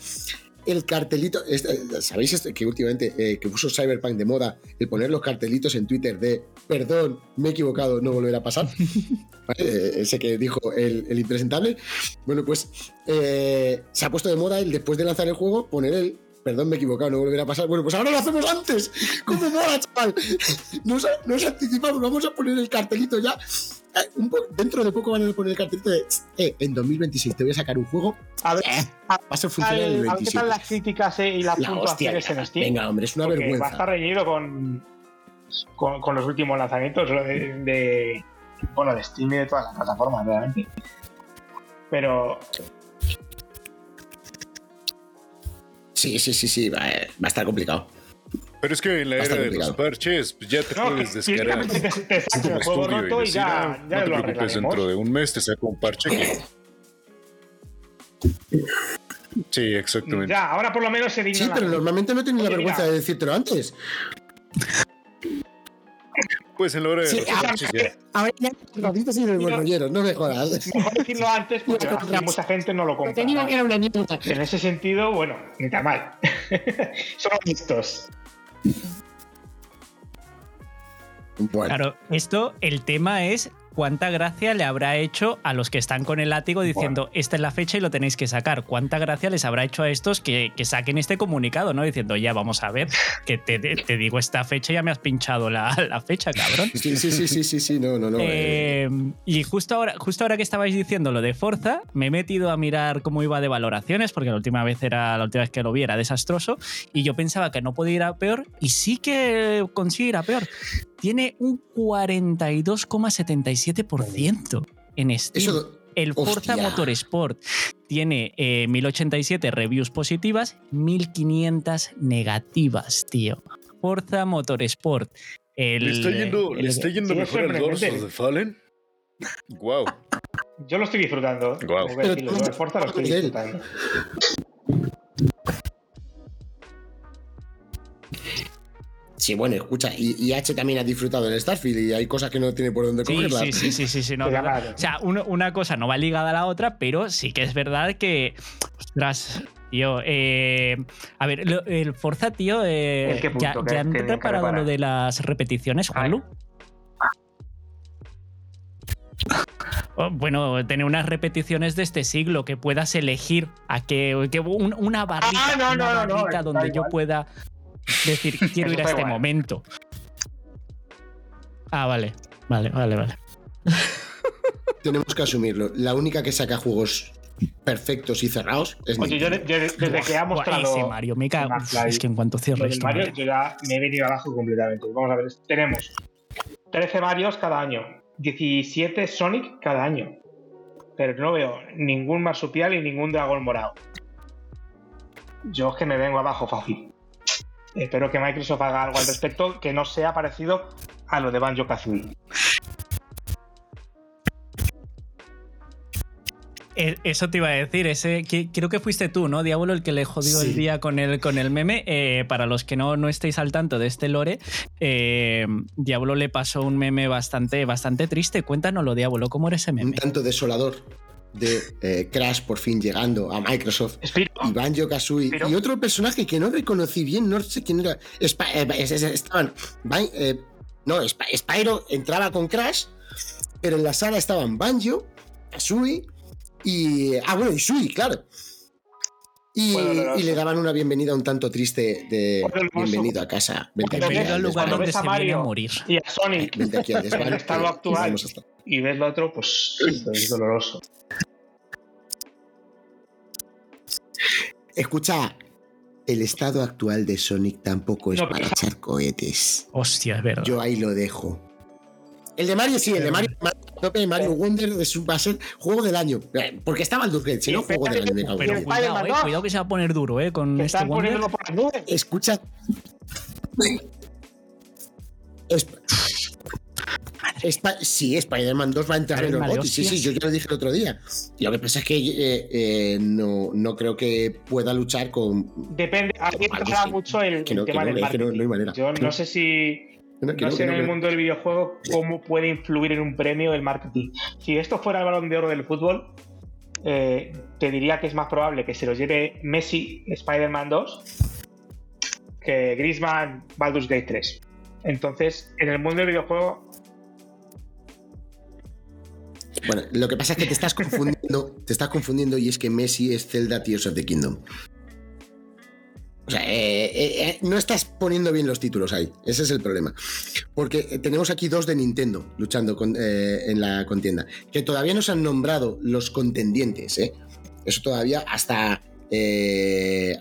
el cartelito. es- eh, ¿Sabéis esto? que últimamente eh, que puso Cyberpunk de moda el poner los cartelitos en Twitter de perdón, me he equivocado, no volverá a pasar? ¿Vale? Eh, Ese que dijo el, el impresentable. Bueno, pues eh, se ha puesto de moda el después de lanzar el juego poner el perdón, me he equivocado, no volverá a pasar. Bueno, pues ahora lo hacemos antes. ¿Cómo mola, chaval? Nos, nos anticipamos, vamos a poner el cartelito ya. Eh, un dentro de poco van a poner el cartelito de eh, en 2026 te voy a sacar un juego. A ver, Eh, a- va a ser funcional en el a ver qué 27. tal las críticas eh, y las La hostia, puntuaciones en Steam. venga, hombre, es una porque Va a vergüenza. estar reñido con, con, con los últimos lanzamientos de, de- bueno, de Steam y de todas las plataformas, realmente. Pero Sí, sí, sí, sí, va, eh, va a estar complicado. Pero es que en la era de los parches, pues ya te no, puedes descargar te, tu el juego roto y decir, ya, "Ah, ya no te lo preocupes, dentro de un mes te saco un parche que... Sí, exactamente. Ya, ahora por lo menos se digna Sí, pero normalmente no tienes la vergüenza de decírtelo antes. Pues en la hora de Sí, los ahora, ya... ahora ya lo dices y el borrollero, no me jodas. Mejor decirlo antes porque así mucha gente no lo compra. Tenía que era una mierda. En ese sentido, bueno, ni tan mal. Son honestos. Bueno, Claro, esto, el tema es cuánta gracia le habrá hecho a los que están con el látigo diciendo esta es la fecha y lo tenéis que sacar. Cuánta gracia les habrá hecho a estos que, que saquen este comunicado, ¿no? Diciendo, ya vamos a ver, que te, te- digo esta fecha y ya me has pinchado la, la fecha, cabrón. sí, sí, sí, sí, sí, sí, no, no, no. eh, Eh, y justo ahora, justo ahora que estabais diciendo lo de Forza, me he metido a mirar cómo iba de valoraciones, porque la última vez era la última vez que lo vi era desastroso, y yo pensaba que no podía ir a peor, y sí que consigue ir a peor. Tiene un 42,77% en Steam. Eso, El Forza Hostia. Motorsport tiene eh, 1087 reviews positivas, 1500 negativas, tío. Forza Motorsport. El, ¿Le está yendo, el- ¿le está yendo sí, mejor al. Doors of the Fallen? Wow. Yo lo estoy disfrutando. Pero el Forza lo estoy disfrutando. Sí, bueno, escucha, y, y H también ha disfrutado del Starfield y hay cosas que no tiene por dónde Sí, cogerlas. sí, sí, sí, sí, sí, no, O sea, uno- una cosa no va ligada a la otra, pero sí que es verdad que, ostras, tío. Eh, a ver, lo- el Forza, tío. eh, ¿El qué punto? ¿Ya, ¿Qué- ya han qué- qué reparado repara? lo de las repeticiones, Juanlu? Oh, Bueno, tener unas repeticiones de este siglo, que puedas elegir a que, que un- una barrita, Ah, no, una no, no, barrita donde yo igual. pueda decir quiero ir a este igual. momento. Ah, vale, vale, vale, vale. Tenemos que asumirlo. La única que saca juegos perfectos y cerrados es Oye, yo, yo desde que ha mostrado ese Mario, me cago. Es que en cuanto cierre esto, Mario, yo ya me he venido abajo completamente. Vamos a ver, tenemos 13 Marios cada año, 17 Sonic cada año. Pero no veo ningún marsupial y ningún dragón morado. Yo es que me vengo abajo fácil. Espero que Microsoft haga algo al respecto que no sea parecido a lo de Banjo Kazooie. Eh, Eso te iba a decir, ese, que- creo que fuiste tú, ¿no, Diablo, el que le jodió Sí. el día con el, con el meme. Eh, para los que no, no estéis al tanto de este lore, eh, Diablo le pasó un meme bastante, bastante triste. Cuéntanoslo, Diablo, ¿cómo era ese Un meme? tanto desolador de eh, Crash por fin llegando a Microsoft. Spiro, Y Banjo Kazooie. Pero- Y otro personaje que no reconocí bien, no sé quién era. Sp- eh, es- es- estaban. Ban- eh, no, Sp- Spyro entraba con Crash, pero en la sala estaban Banjo, Kazooie y. Ah, bueno, y Sui, claro. Y, le daban una bienvenida un tanto triste de bienvenido a casa. Vente aquí al lugar donde se viene a Mario morir. y a Sonic Vente aquí al desván, en el estado que- actual. y ves lo otro, pues es doloroso. Escucha, el estado actual de Sonic tampoco es No, para echar cohetes. Hostia, es verdad. Yo ahí lo dejo. El de Mario sí, el de Mario, Mario, tope, Mario Wonder es un- va a ser juego del año. Eh, Porque estaba el Gate, si no, juego del año me cago en Pero cuidado, Spider-Man eh, 2. cuidado que se va a poner duro, eh, con Que este están Wonder. poniéndolo por las nubes. Escucha. Es- Sp- sí, Spider-Man 2 va a entrar en los botes. Sí, sí, yo ya lo dije el otro día. Lo que pasa es que eh, eh, no, no creo que pueda luchar con. Depende, a mí me Algo pasa sí. mucho el, Que no, el que tema no, del es que no- marketing. no hay manera. Yo no. sé si. No, sé en el mundo del videojuego cómo puede influir en un premio el marketing. Si esto fuera el balón de oro del fútbol, eh, te diría que es más probable que se lo lleve Messi Spider-Man 2 que Griezmann Baldur's Gate 3. Entonces, en el mundo del videojuego, Bueno, lo que pasa es que te estás confundiendo, te estás confundiendo y es que Messi es Zelda Tears of the Kingdom. O sea, eh, eh, eh, no estás poniendo bien los títulos ahí. Ese es el problema. Porque tenemos aquí dos de Nintendo luchando con- en la contienda. Que todavía no se han nombrado los contendientes. Eso todavía hasta,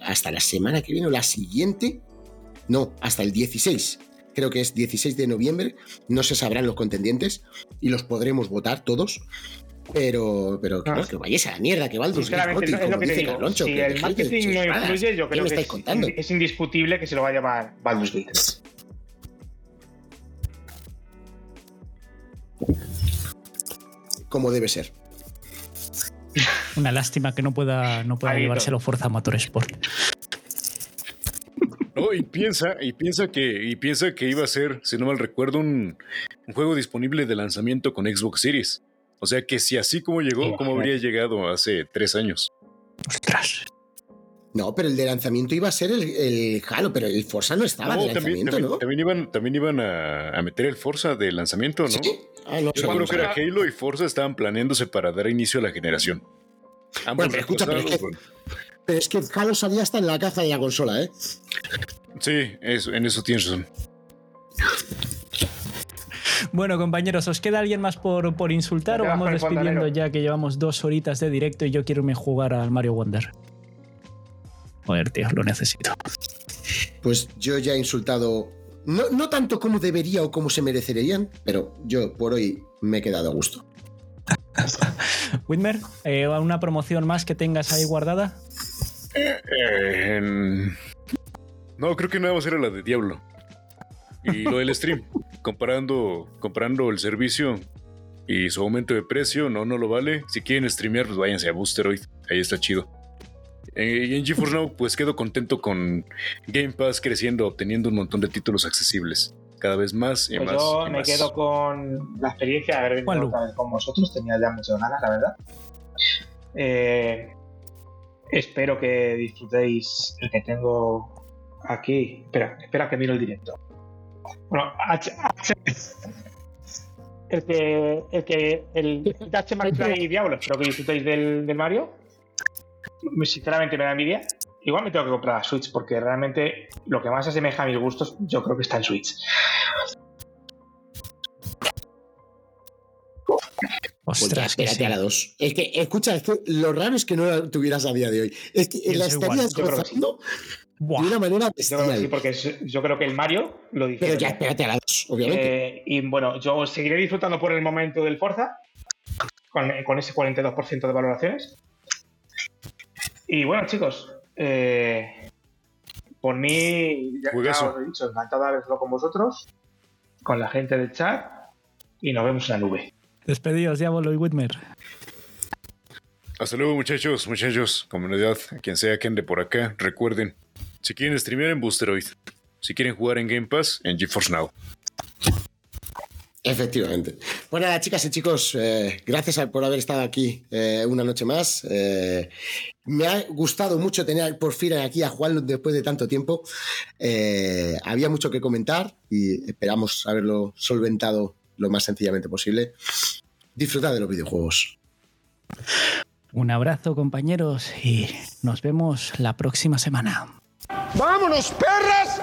hasta la semana que viene o la siguiente. No, hasta el 16. Creo que es 16 de noviembre. No se sabrán los contendientes y los podremos votar todos. Pero, pero claro, Ah. que vayáis a la mierda, que Baldur's Gate es lo como que dice digo. Carloncho, si que- el que- marketing que- no influye, yo ¿Qué creo que estáis es, contando? es indiscutible que se lo va a llamar Baldur's Gate 3. Como debe ser. Una lástima que no pueda, no pueda llevárselo Forza Motorsport. No, y piensa, y piensa que, y piensa que iba a ser, si no mal recuerdo, un, un juego disponible de lanzamiento con Xbox Series. O sea que si así como llegó, ¿cómo habría llegado hace tres años? Ostras. No, pero el de lanzamiento iba a ser el, el Halo, pero el Forza no estaba No, de también, lanzamiento, también, ¿no? también iban, también iban a, a meter el Forza de lanzamiento, ¿no? ¿Sí? Ah, no, Yo recuerdo que era. Halo y Forza estaban planeándose para dar inicio a la generación. Ambos Bueno, pero escucha, pero es que- Pero es que el Halo salía hasta en la caja de la consola, ¿eh? Sí, eso, en eso tienes razón. Bueno, compañeros, ¿os queda alguien más por, por insultar o vamos despidiendo fontanero. ya que llevamos dos horitas de directo y yo quiero irme a jugar al Mario Wonder? Joder, tío, lo necesito. Pues yo ya he insultado. No, no tanto como debería o como se merecerían, pero yo por hoy me he quedado a gusto. Whitmer, eh, ¿una promoción más que tengas ahí guardada? Eh, en- No, creo que nada más era la de Diablo. Y lo del stream. comparando, comparando el servicio y su aumento de precio, no, no lo vale. Si quieren streamear, pues váyanse a Boosteroid. Ahí está chido. Eh, y en GeForce Now, pues quedo contento con Game Pass creciendo, obteniendo un montón de títulos accesibles. Cada vez más y Pues más. yo y me más. quedo con la experiencia de haber venido otra vez con vosotros. Tenía ya muchas ganas, la verdad. Eh, espero que disfrutéis el que tengo aquí. Espera, espera que miro el directo. Bueno, H, H- el que el que el H McFly y Diablo, espero que disfrutéis del, del Mario. Sinceramente me da envidia. Igual me tengo que comprar la Switch porque realmente lo que más asemeja a mis gustos yo creo que está en Switch. Pues Ostras, que espérate sí. a la 2. Es que, escucha, es que lo raro es que no la tuvieras a día de hoy. Es que la estarías creo gozando Buah. de una manera Yo creo que sí, bestial. porque es- yo creo que el Mario lo dice. Pero ya, espérate a la 2, obviamente. Eh, y bueno, yo seguiré disfrutando por el momento del Forza, con, con ese 42% de valoraciones. Y bueno, chicos, eh, por mí, ya, ya os he dicho, encantado de haberlo con vosotros, con la gente del chat, y nos vemos en la nube. Despedidos, Diablo y Whitmer. Hasta luego, muchachos, muchachos, comunidad, quien sea que ande por acá, recuerden, si quieren streamear en Boosteroid, si quieren jugar en Game Pass, en GeForce Now. Efectivamente. Bueno, chicas y chicos, eh, gracias por haber estado aquí eh, una noche más. Eh, me ha gustado mucho tener por fin aquí a Juan después de tanto tiempo. Eh, había mucho que comentar y esperamos haberlo solventado lo más sencillamente posible. Disfrutad de los videojuegos. Un abrazo, compañeros, y nos vemos la próxima semana. ¡Vámonos, perras!